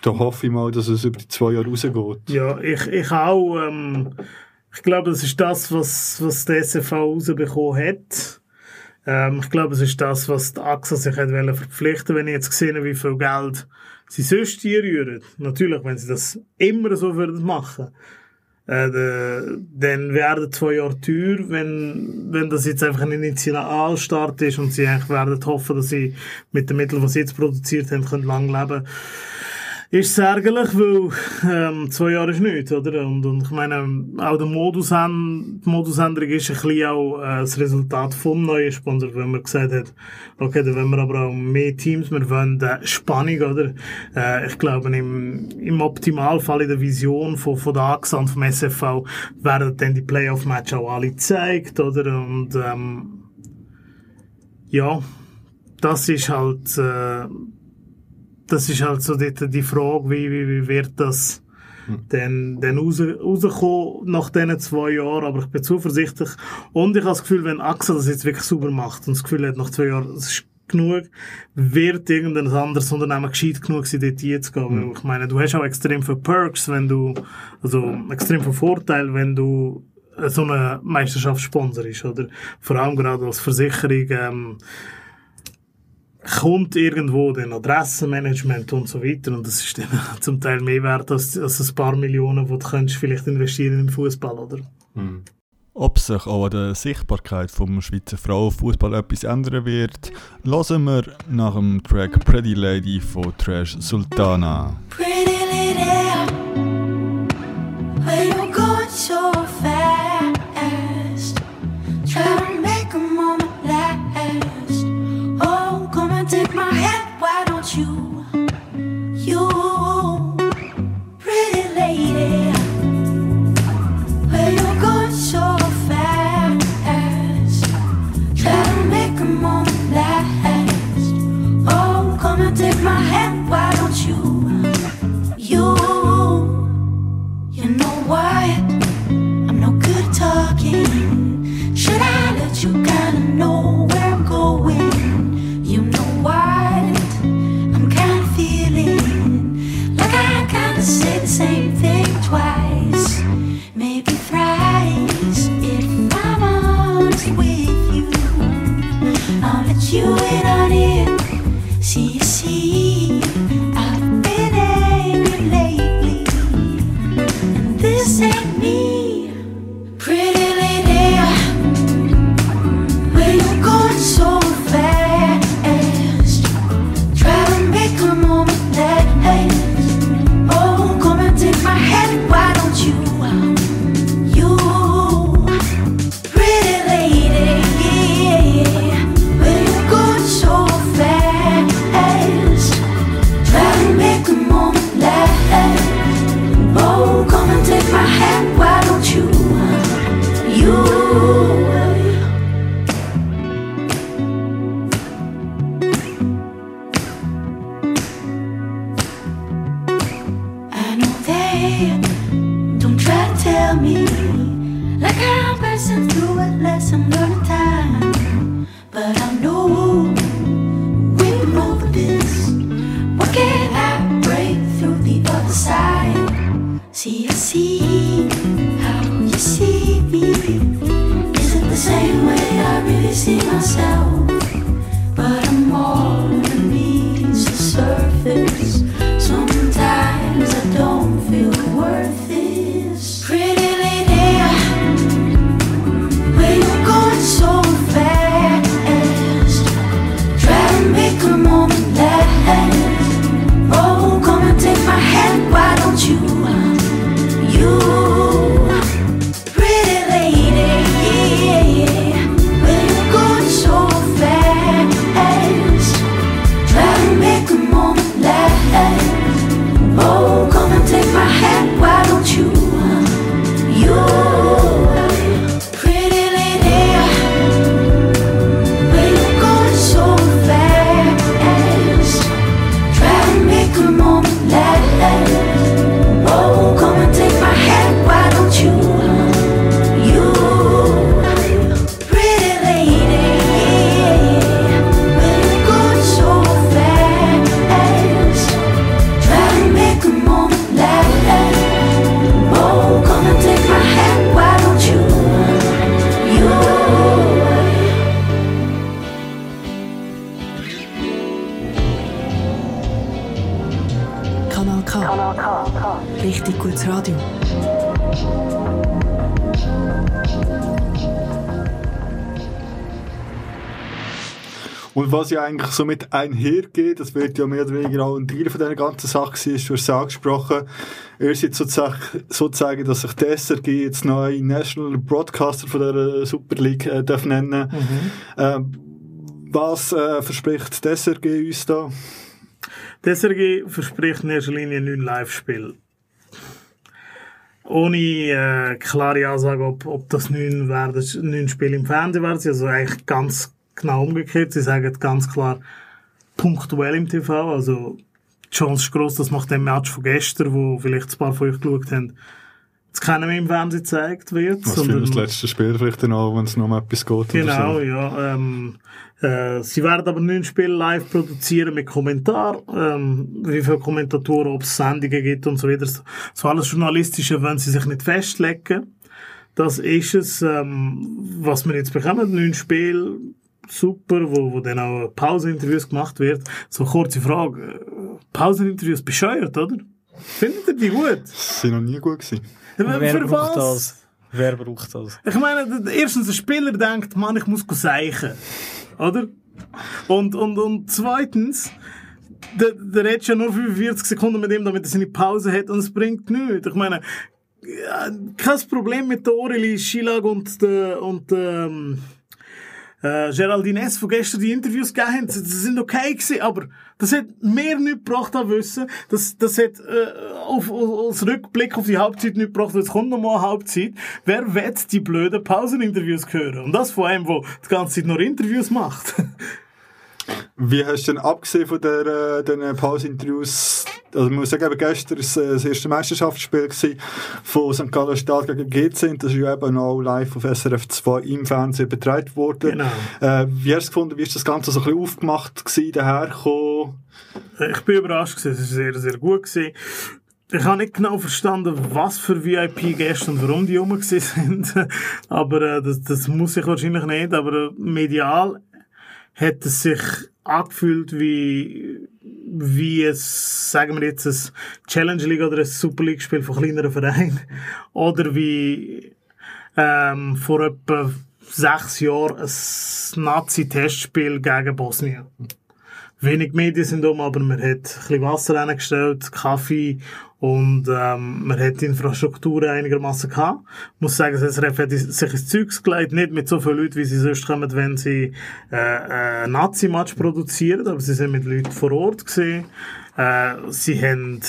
da hoffe ich mal, dass es über die zwei Jahre rausgeht. Ja, ich, ich auch. Ähm, ich glaube, das ist das, was, was der SFV rausbekommen hat. Ähm, ich glaube, es ist das, was die AXA sich hat verpflichten wenn ich jetzt gesehen wie viel Geld sie sonst hier rühren. Natürlich, wenn sie das immer so würden machen, äh, dann wären zwei Jahre teuer, wenn, wenn das jetzt einfach ein Initialstart ist und sie eigentlich werden hoffen, dass sie mit den Mitteln, die sie jetzt produziert haben, können lang leben ist es ärgerlich, weil ähm, zwei Jahre ist nichts, oder? Und, und ich meine, auch der Modus die Modusänderung ist ein bisschen auch äh, das Resultat vom neuen Sponsor, wenn man gesagt hat, okay, dann wollen wir aber auch mehr Teams, wir wollen äh, Spannung, oder? Äh, ich glaube, im, im Optimalfall in der Vision von, von der AXA und vom SFV werden dann die Playoff-Match auch alle gezeigt, oder? Und ähm, ja, das ist halt äh, das ist halt so dort die Frage, wie, wie, wie wird das dann, dann raus, rauskommen nach diesen zwei Jahren, aber ich bin zuversichtlich und ich habe das Gefühl, wenn AXA das jetzt wirklich sauber macht und das Gefühl hat, nach zwei Jahren, es ist genug, wird irgendein anderes Unternehmen gescheit genug sein, dort hinzugehen. Weil ich meine, du hast auch extrem viele Perks, wenn du, also extrem viele Vorteile, wenn du äh, so eine Meisterschaft sponsorst, oder? Vor allem gerade als Versicherung, ähm, kommt irgendwo den Adressenmanagement und so weiter und das ist dann <laughs> zum Teil mehr wert als, als ein paar Millionen, die du könntest vielleicht investieren im Fußball, oder? Ob sich auch an der Sichtbarkeit vom Schweizer Frauenfußball etwas ändern wird, hören wir nach dem Track Pretty Lady von Trash Sultana. Pretty lady, passing was ja eigentlich so mit einhergeht, das wird ja mehr oder weniger auch ein Teil von dieser ganzen Sache sein, ist, du hast es angesprochen, ihr seid sozusagen, sozusagen, dass sich die SRG jetzt neue National Broadcaster von der Super League äh, darf nennen. Ähm, was äh, verspricht die SRG uns da? Die SRG verspricht in erster Linie neun Live-Spiele. Ohne äh, klare Ansage, ob, ob das neun, werden, neun Spiele im Fernsehen werden. Also eigentlich ganz genau umgekehrt. Sie sagen ganz klar punktuell im TV. Also die Chance ist gross, dass nach dem Match von gestern, wo vielleicht ein paar von euch geschaut haben, das keiner mehr im Fernsehen gezeigt wird. Was für sondern- das letzte Spiel vielleicht dann auch, wenn es noch um etwas geht. Genau, so. ja. Ähm, äh, sie werden aber neun Spiele live produzieren mit Kommentar, ähm, wie viele Kommentatoren, ob es Sendungen gibt und so weiter. So alles Journalistische wollen sie sich nicht festlegen. Das ist es, ähm, was wir jetzt bekommen. Neun Spiele, super, wo, wo dann auch Pauseninterviews gemacht wird. So kurze Frage. Pauseninterviews bescheuert, oder? Findet ihr die gut? Das sind noch nie gut gewesen. Wer für braucht was? das? Wer braucht das? Ich meine, erstens, ein Spieler denkt, Mann, ich muss seichen. Oder? Und, und, und zweitens, der, der redet ja nur 45 Sekunden mit ihm, damit er seine Pause hat und es bringt nichts. Ich meine, kein Problem mit der Aurelie Schilag und der, und der, ähm, äh, Geraldine S., die gestern die Interviews gegeben haben, sie sind okay gewesen, aber das hat mehr nicht gebracht an Wissen. Das, das hat äh, auf, auf, als Rückblick auf die Halbzeit nicht gebracht, jetzt kommt noch mal eine Halbzeit. Wer wird die blöden Pauseninterviews hören? Und das von einem, der die ganze Zeit nur Interviews macht. <laughs> Wie hast du denn abgesehen von der, äh, den Pause-Interviews, also man muss sagen, eben gestern war äh, das erste Meisterschaftsspiel gewesen von St. Gallen Stadt gegen GC und das ist ja eben auch live auf SRF 2 im Fernsehen betreut worden. Genau. Äh, wie hast du gefunden, wie ist das Ganze so ein bisschen aufgemacht gewesen, dahergekommen? Ich bin überrascht gewesen. Es war sehr, sehr gut gewesen. Ich habe nicht genau verstanden, was für VIP-Gäste und warum die rum <laughs> sind. aber äh, das, das muss ich wahrscheinlich nicht. Aber äh, medial hat es sich angefühlt wie, wie es, sagen wir jetzt, ein Challenge League oder ein Super League Spiel von kleineren Vereinen. <laughs> Oder wie ähm, vor etwa sechs Jahren ein Nazi-Testspiel gegen Bosnien. Wenig Medien sind um, aber man hat ein bisschen Wasser reingestellt, Kaffee und ähm, man hat die Infrastruktur einigermaßen gehabt. Ich muss sagen, das SRF hat sich ins Zeugs gelegt, nicht mit so vielen Leuten, wie sie sonst kommen, wenn sie äh, äh, Nazi-Match produzieren, aber sie sind mit Leuten vor Ort gesehen. Äh, sie haben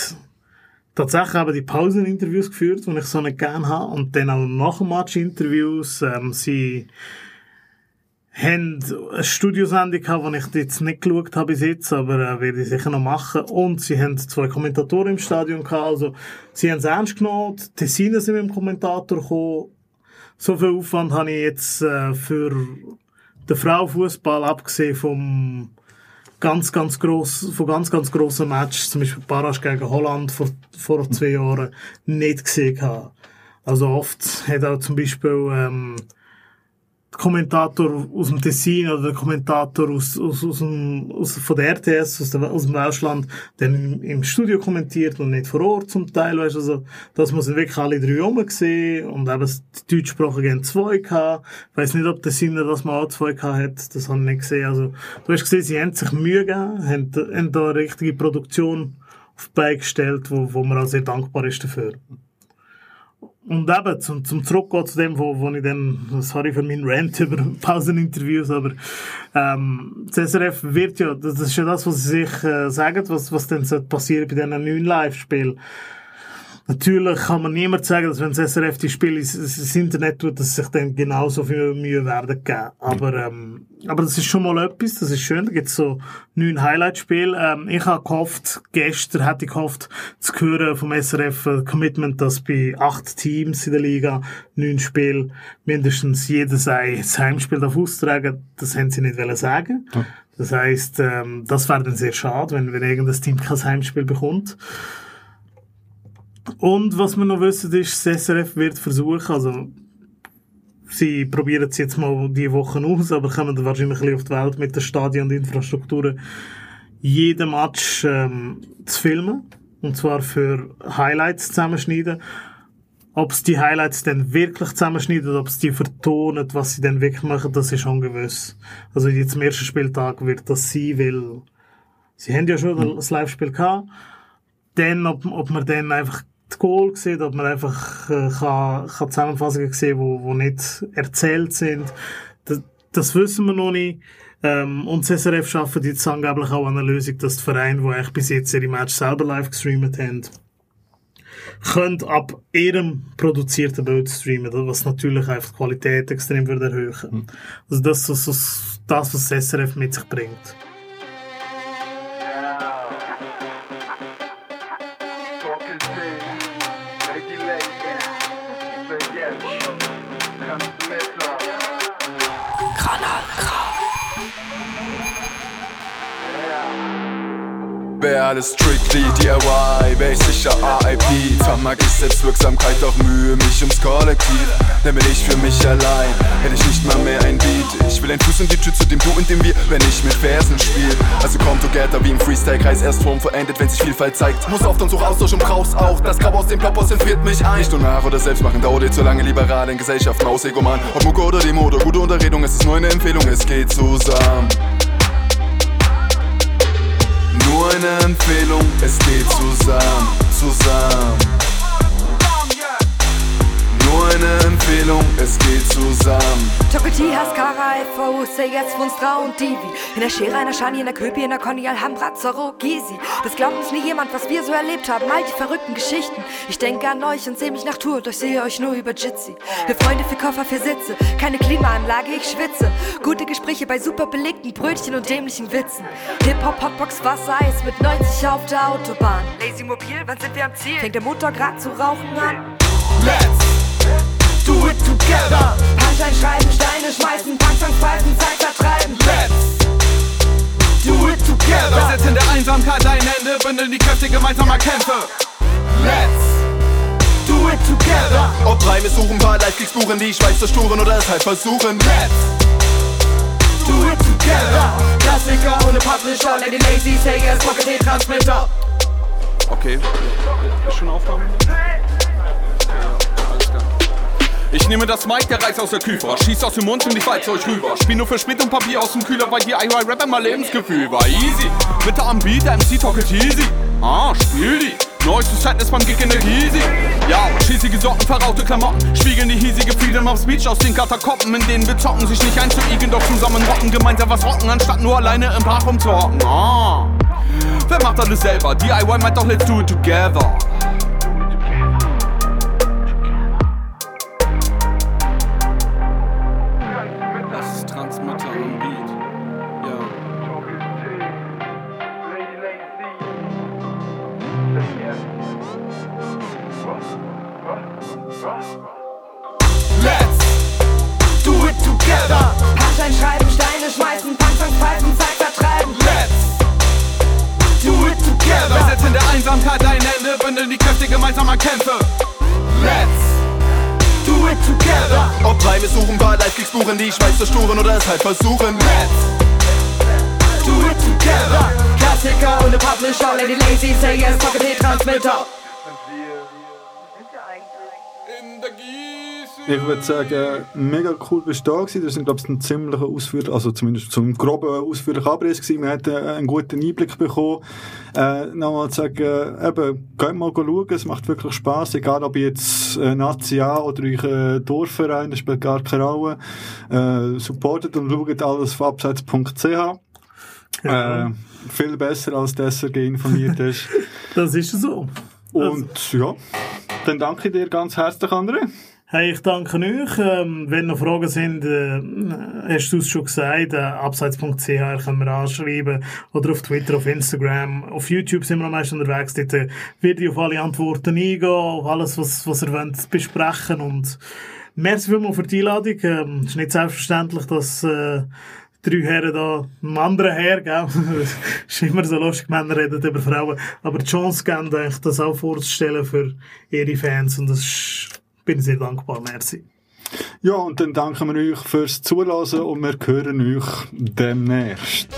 tatsächlich eben die Pauseninterviews geführt, die ich so nicht gerne habe, und dann auch nach dem Match Interviews. Ähm, sie haben Studiosendung gehabt, die ich jetzt nicht geschaut habe bis jetzt, aber äh, werde ich sicher noch machen. Und sie haben zwei Kommentatoren im Stadion gehabt, also sie haben es ernst genommen, die Tessiner sind mit dem Kommentator gekommen, so viel Aufwand habe ich jetzt äh, für den Frauenfußball abgesehen vom ganz, ganz gross, von ganz, ganz grossen Matches, zum Beispiel Barrage gegen Holland vor, vor zwei Jahren, nicht gesehen habe. Also oft hat auch zum Beispiel ähm, Kommentator aus dem Tessin oder der Kommentator aus, aus, aus, dem, aus von der RTS, aus, der, aus dem Ausland, dann im, im Studio kommentiert und nicht vor Ort zum Teil, weißt, also, das muss dann wirklich alle drei rum sehen und eben die Deutschsprachigen haben zwei gehabt. Ich weiss nicht, ob der Sinner das mal auch zwei gehabt hat, das habe ich nicht gesehen. Also, du hast gesehen, sie haben sich Mühe gegeben, haben, haben da eine richtige Produktion auf die Beine gestellt, wo, wo man auch sehr dankbar ist dafür. Und eben, zum, zum Zurückgehen zu dem, wo, wo ich dann, sorry für meinen Rant über Pauseninterviews, aber, ähm, das SRF wird ja, das ist ja das, was sie sich äh, sagen, was, was dann passieren bei diesen neuen Live-Spielen. Natürlich kann man niemand sagen, dass wenn das SRF die Spiele ins, Internet tut, dass sich dann genauso viel Mühe werden geben. Aber, ähm, aber das ist schon mal etwas, das ist schön. Da gibt's so neun Highlight-Spiele. Ähm, ich habe gehofft, gestern hätte ich gehofft, zu hören vom SRF ein Commitment, dass bei acht Teams in der Liga, neun Spiele, mindestens jedes ein Heimspiel darf austragen. Das haben sie nicht wollen sagen. Das heisst, ähm, das wäre dann sehr schade, wenn, wenn irgendein Team kein Heimspiel bekommt. Und was wir noch wissen, ist, das SRF wird versuchen, also, sie probieren es jetzt mal die Wochen aus, aber kommen dann wahrscheinlich ein auf die Welt mit den Stadien und Infrastrukturen, jeden Match ähm, zu filmen. Und zwar für Highlights zusammenschneiden. Ob es die Highlights dann wirklich zusammenschneiden, ob es die vertonen, was sie dann wirklich machen, das ist ungewiss. Also jetzt am ersten Spieltag wird das sein, weil sie haben ja schon das Live-Spiel gehabt. Dann, ob, ob man dann einfach Goal sieht, ob man einfach äh, kann, kann Zusammenfassungen sehen, wo, wo nicht erzählt sind. Das, das wissen wir noch nicht. Ähm, und das SRF schafft jetzt angeblich auch an einer Lösung, dass die Vereine, die eigentlich bis jetzt ihre Match selber live gestreamt haben, können ab ihrem produzierten Bild streamen, was natürlich einfach die Qualität extrem wird erhöhen. Also das ist das, was das SRF mit sich bringt. Wär alles strictly DIY, wär ich sicher RIP Vermag ich Selbstwirksamkeit, doch mühe mich ums Kollektiv. Denn bin ich für mich allein, hätte ich nicht mal mehr ein Beat. Ich will einen Fuß in die Tür zu dem Du und dem Wir, wenn ich mit Versen spiel. Also komm together wie im Freestyle-Kreis, erst Form verendet, wenn sich Vielfalt zeigt. Muss oft und such Austausch und brauchst auch. Das Grau aus dem Plopos entführt mich ein. Nicht nur nach oder selbst machen, dauert zu lange liberal in Gesellschaft, Maus, Egoman. Ob Mucke oder Demo oder gute Unterredung, es ist nur eine Empfehlung, es geht zusammen nur eine Empfehlung, es geht zusammen, zusammen. Nur eine Empfehlung, es geht zusammen. Chocolati, Haskara, FO, Say Yes, Funstra und Divi. In der Schere, einer Shani, in der Köpi, in der Conny, Alhambra, Zorro, Gizi. Das glaubt uns nie jemand, was wir so erlebt haben. All die verrückten Geschichten. Ich denke an euch und seh mich nach Tour, doch sehe euch nur über Jitsi. Für Freunde, für Koffer, für Sitze. Keine Klimaanlage, ich schwitze. Gute Gespräche bei super belegten Brötchen und dämlichen Witzen. Hip-Hop, Hotbox, Wasser, Eis mit 90 auf der Autobahn. Lazy Mobil, wann sind wir am Ziel? Fängt der Motor grad zu rauchen an? Let's do it together. Handschein schreiben, Steine schmeißen, Punksongs pfeifen, Zeit vertreiben. Let's do it together. Wir setzen der Einsamkeit ein Ende, bündeln die Kräfte gemeinsamer Kämpfe. Let's do it together. Ob Reime suchen, paar Live-Kicks buchen, die Schweiz zerstören oder es halt versuchen. Let's do it together. Klassiker ohne Publisher, Lady Lazy, Sayers, Pocket Transmitter. Okay, ist schon Aufnahme? Ich nehme das Mic, der Reis aus der Küfer. Schieß aus dem Mund und ich walz euch rüber. Spiel nur für Spit und Papier aus dem Kühler, weil die IY Rapper mal Lebensgefühl war. Easy. Bitte am Beat, der MC talket easy. Ah, spiel die. Neuestes Zeitnis beim Gig in der Easy. Ja, schießige Socken, verraute Klamotten. Spiegeln die hiesige Freedom of Speech aus den Katakomben, in denen wir zocken. Sich nicht einzuigen, doch zusammen rocken. Gemeinsam was rocken, anstatt nur alleine im Park rumzuhocken. Ah. Wer macht alles selber? DIY meint doch, let's do it together. Zerspuren oder es halt versuchen. Do it together. Klassiker ohne Publisher, Lady Lazy, say yes, Pocket Transmitter. Ich würde sagen, mega cool bist du da gewesen. Das sind, glaube ich, ein ziemlicher Ausführ, also zumindest zum groben ausführlichen Abriss gewesen. Wir hatten einen guten Einblick bekommen. Äh, nochmal zu sagen, eben, geht mal schauen, es macht wirklich Spaß, egal ob jetzt äh, Nazi oder euch äh, Dorfverein, das spielt gar keine Rolle. Äh, supportet und schaut alles von abseits.ch. Äh, viel besser als das SRG informiert ist. <laughs> Das ist so. Und ja, dann danke ich dir ganz herzlich, André. Hey, ich danke euch. Ähm, wenn noch Fragen sind, äh, hast du es schon gesagt, äh, abseits.ch können wir anschreiben oder auf Twitter, auf Instagram, auf YouTube sind wir am meisten unterwegs. Dort äh, werde ich auf alle Antworten eingehen, auf alles, was, was ihr wollt besprechen und merci vielmals für die Einladung. Ähm, ist nicht selbstverständlich, dass äh, drei Herren da einem anderen Herr, gell? <laughs> ist immer so lustig, Männer reden über Frauen, aber die Chance geben, eigentlich das auch vorzustellen für ihre Fans und das ist, bin sehr dankbar, merci. Ja, und dann danken wir euch fürs Zuhören und wir hören euch demnächst.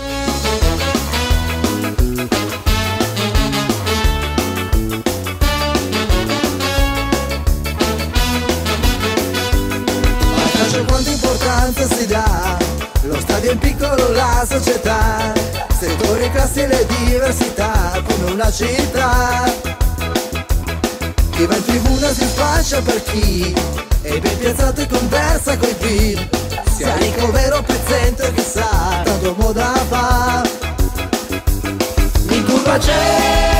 Si dà, lo stadio è piccolo, la società, settori, classi e le diversità, come una città. Chi va in tribuna si spaccia per chi è ben piazzato e conversa coi beat, sia ricovero o pezzente chissà, tanto moda fa. In curva c'è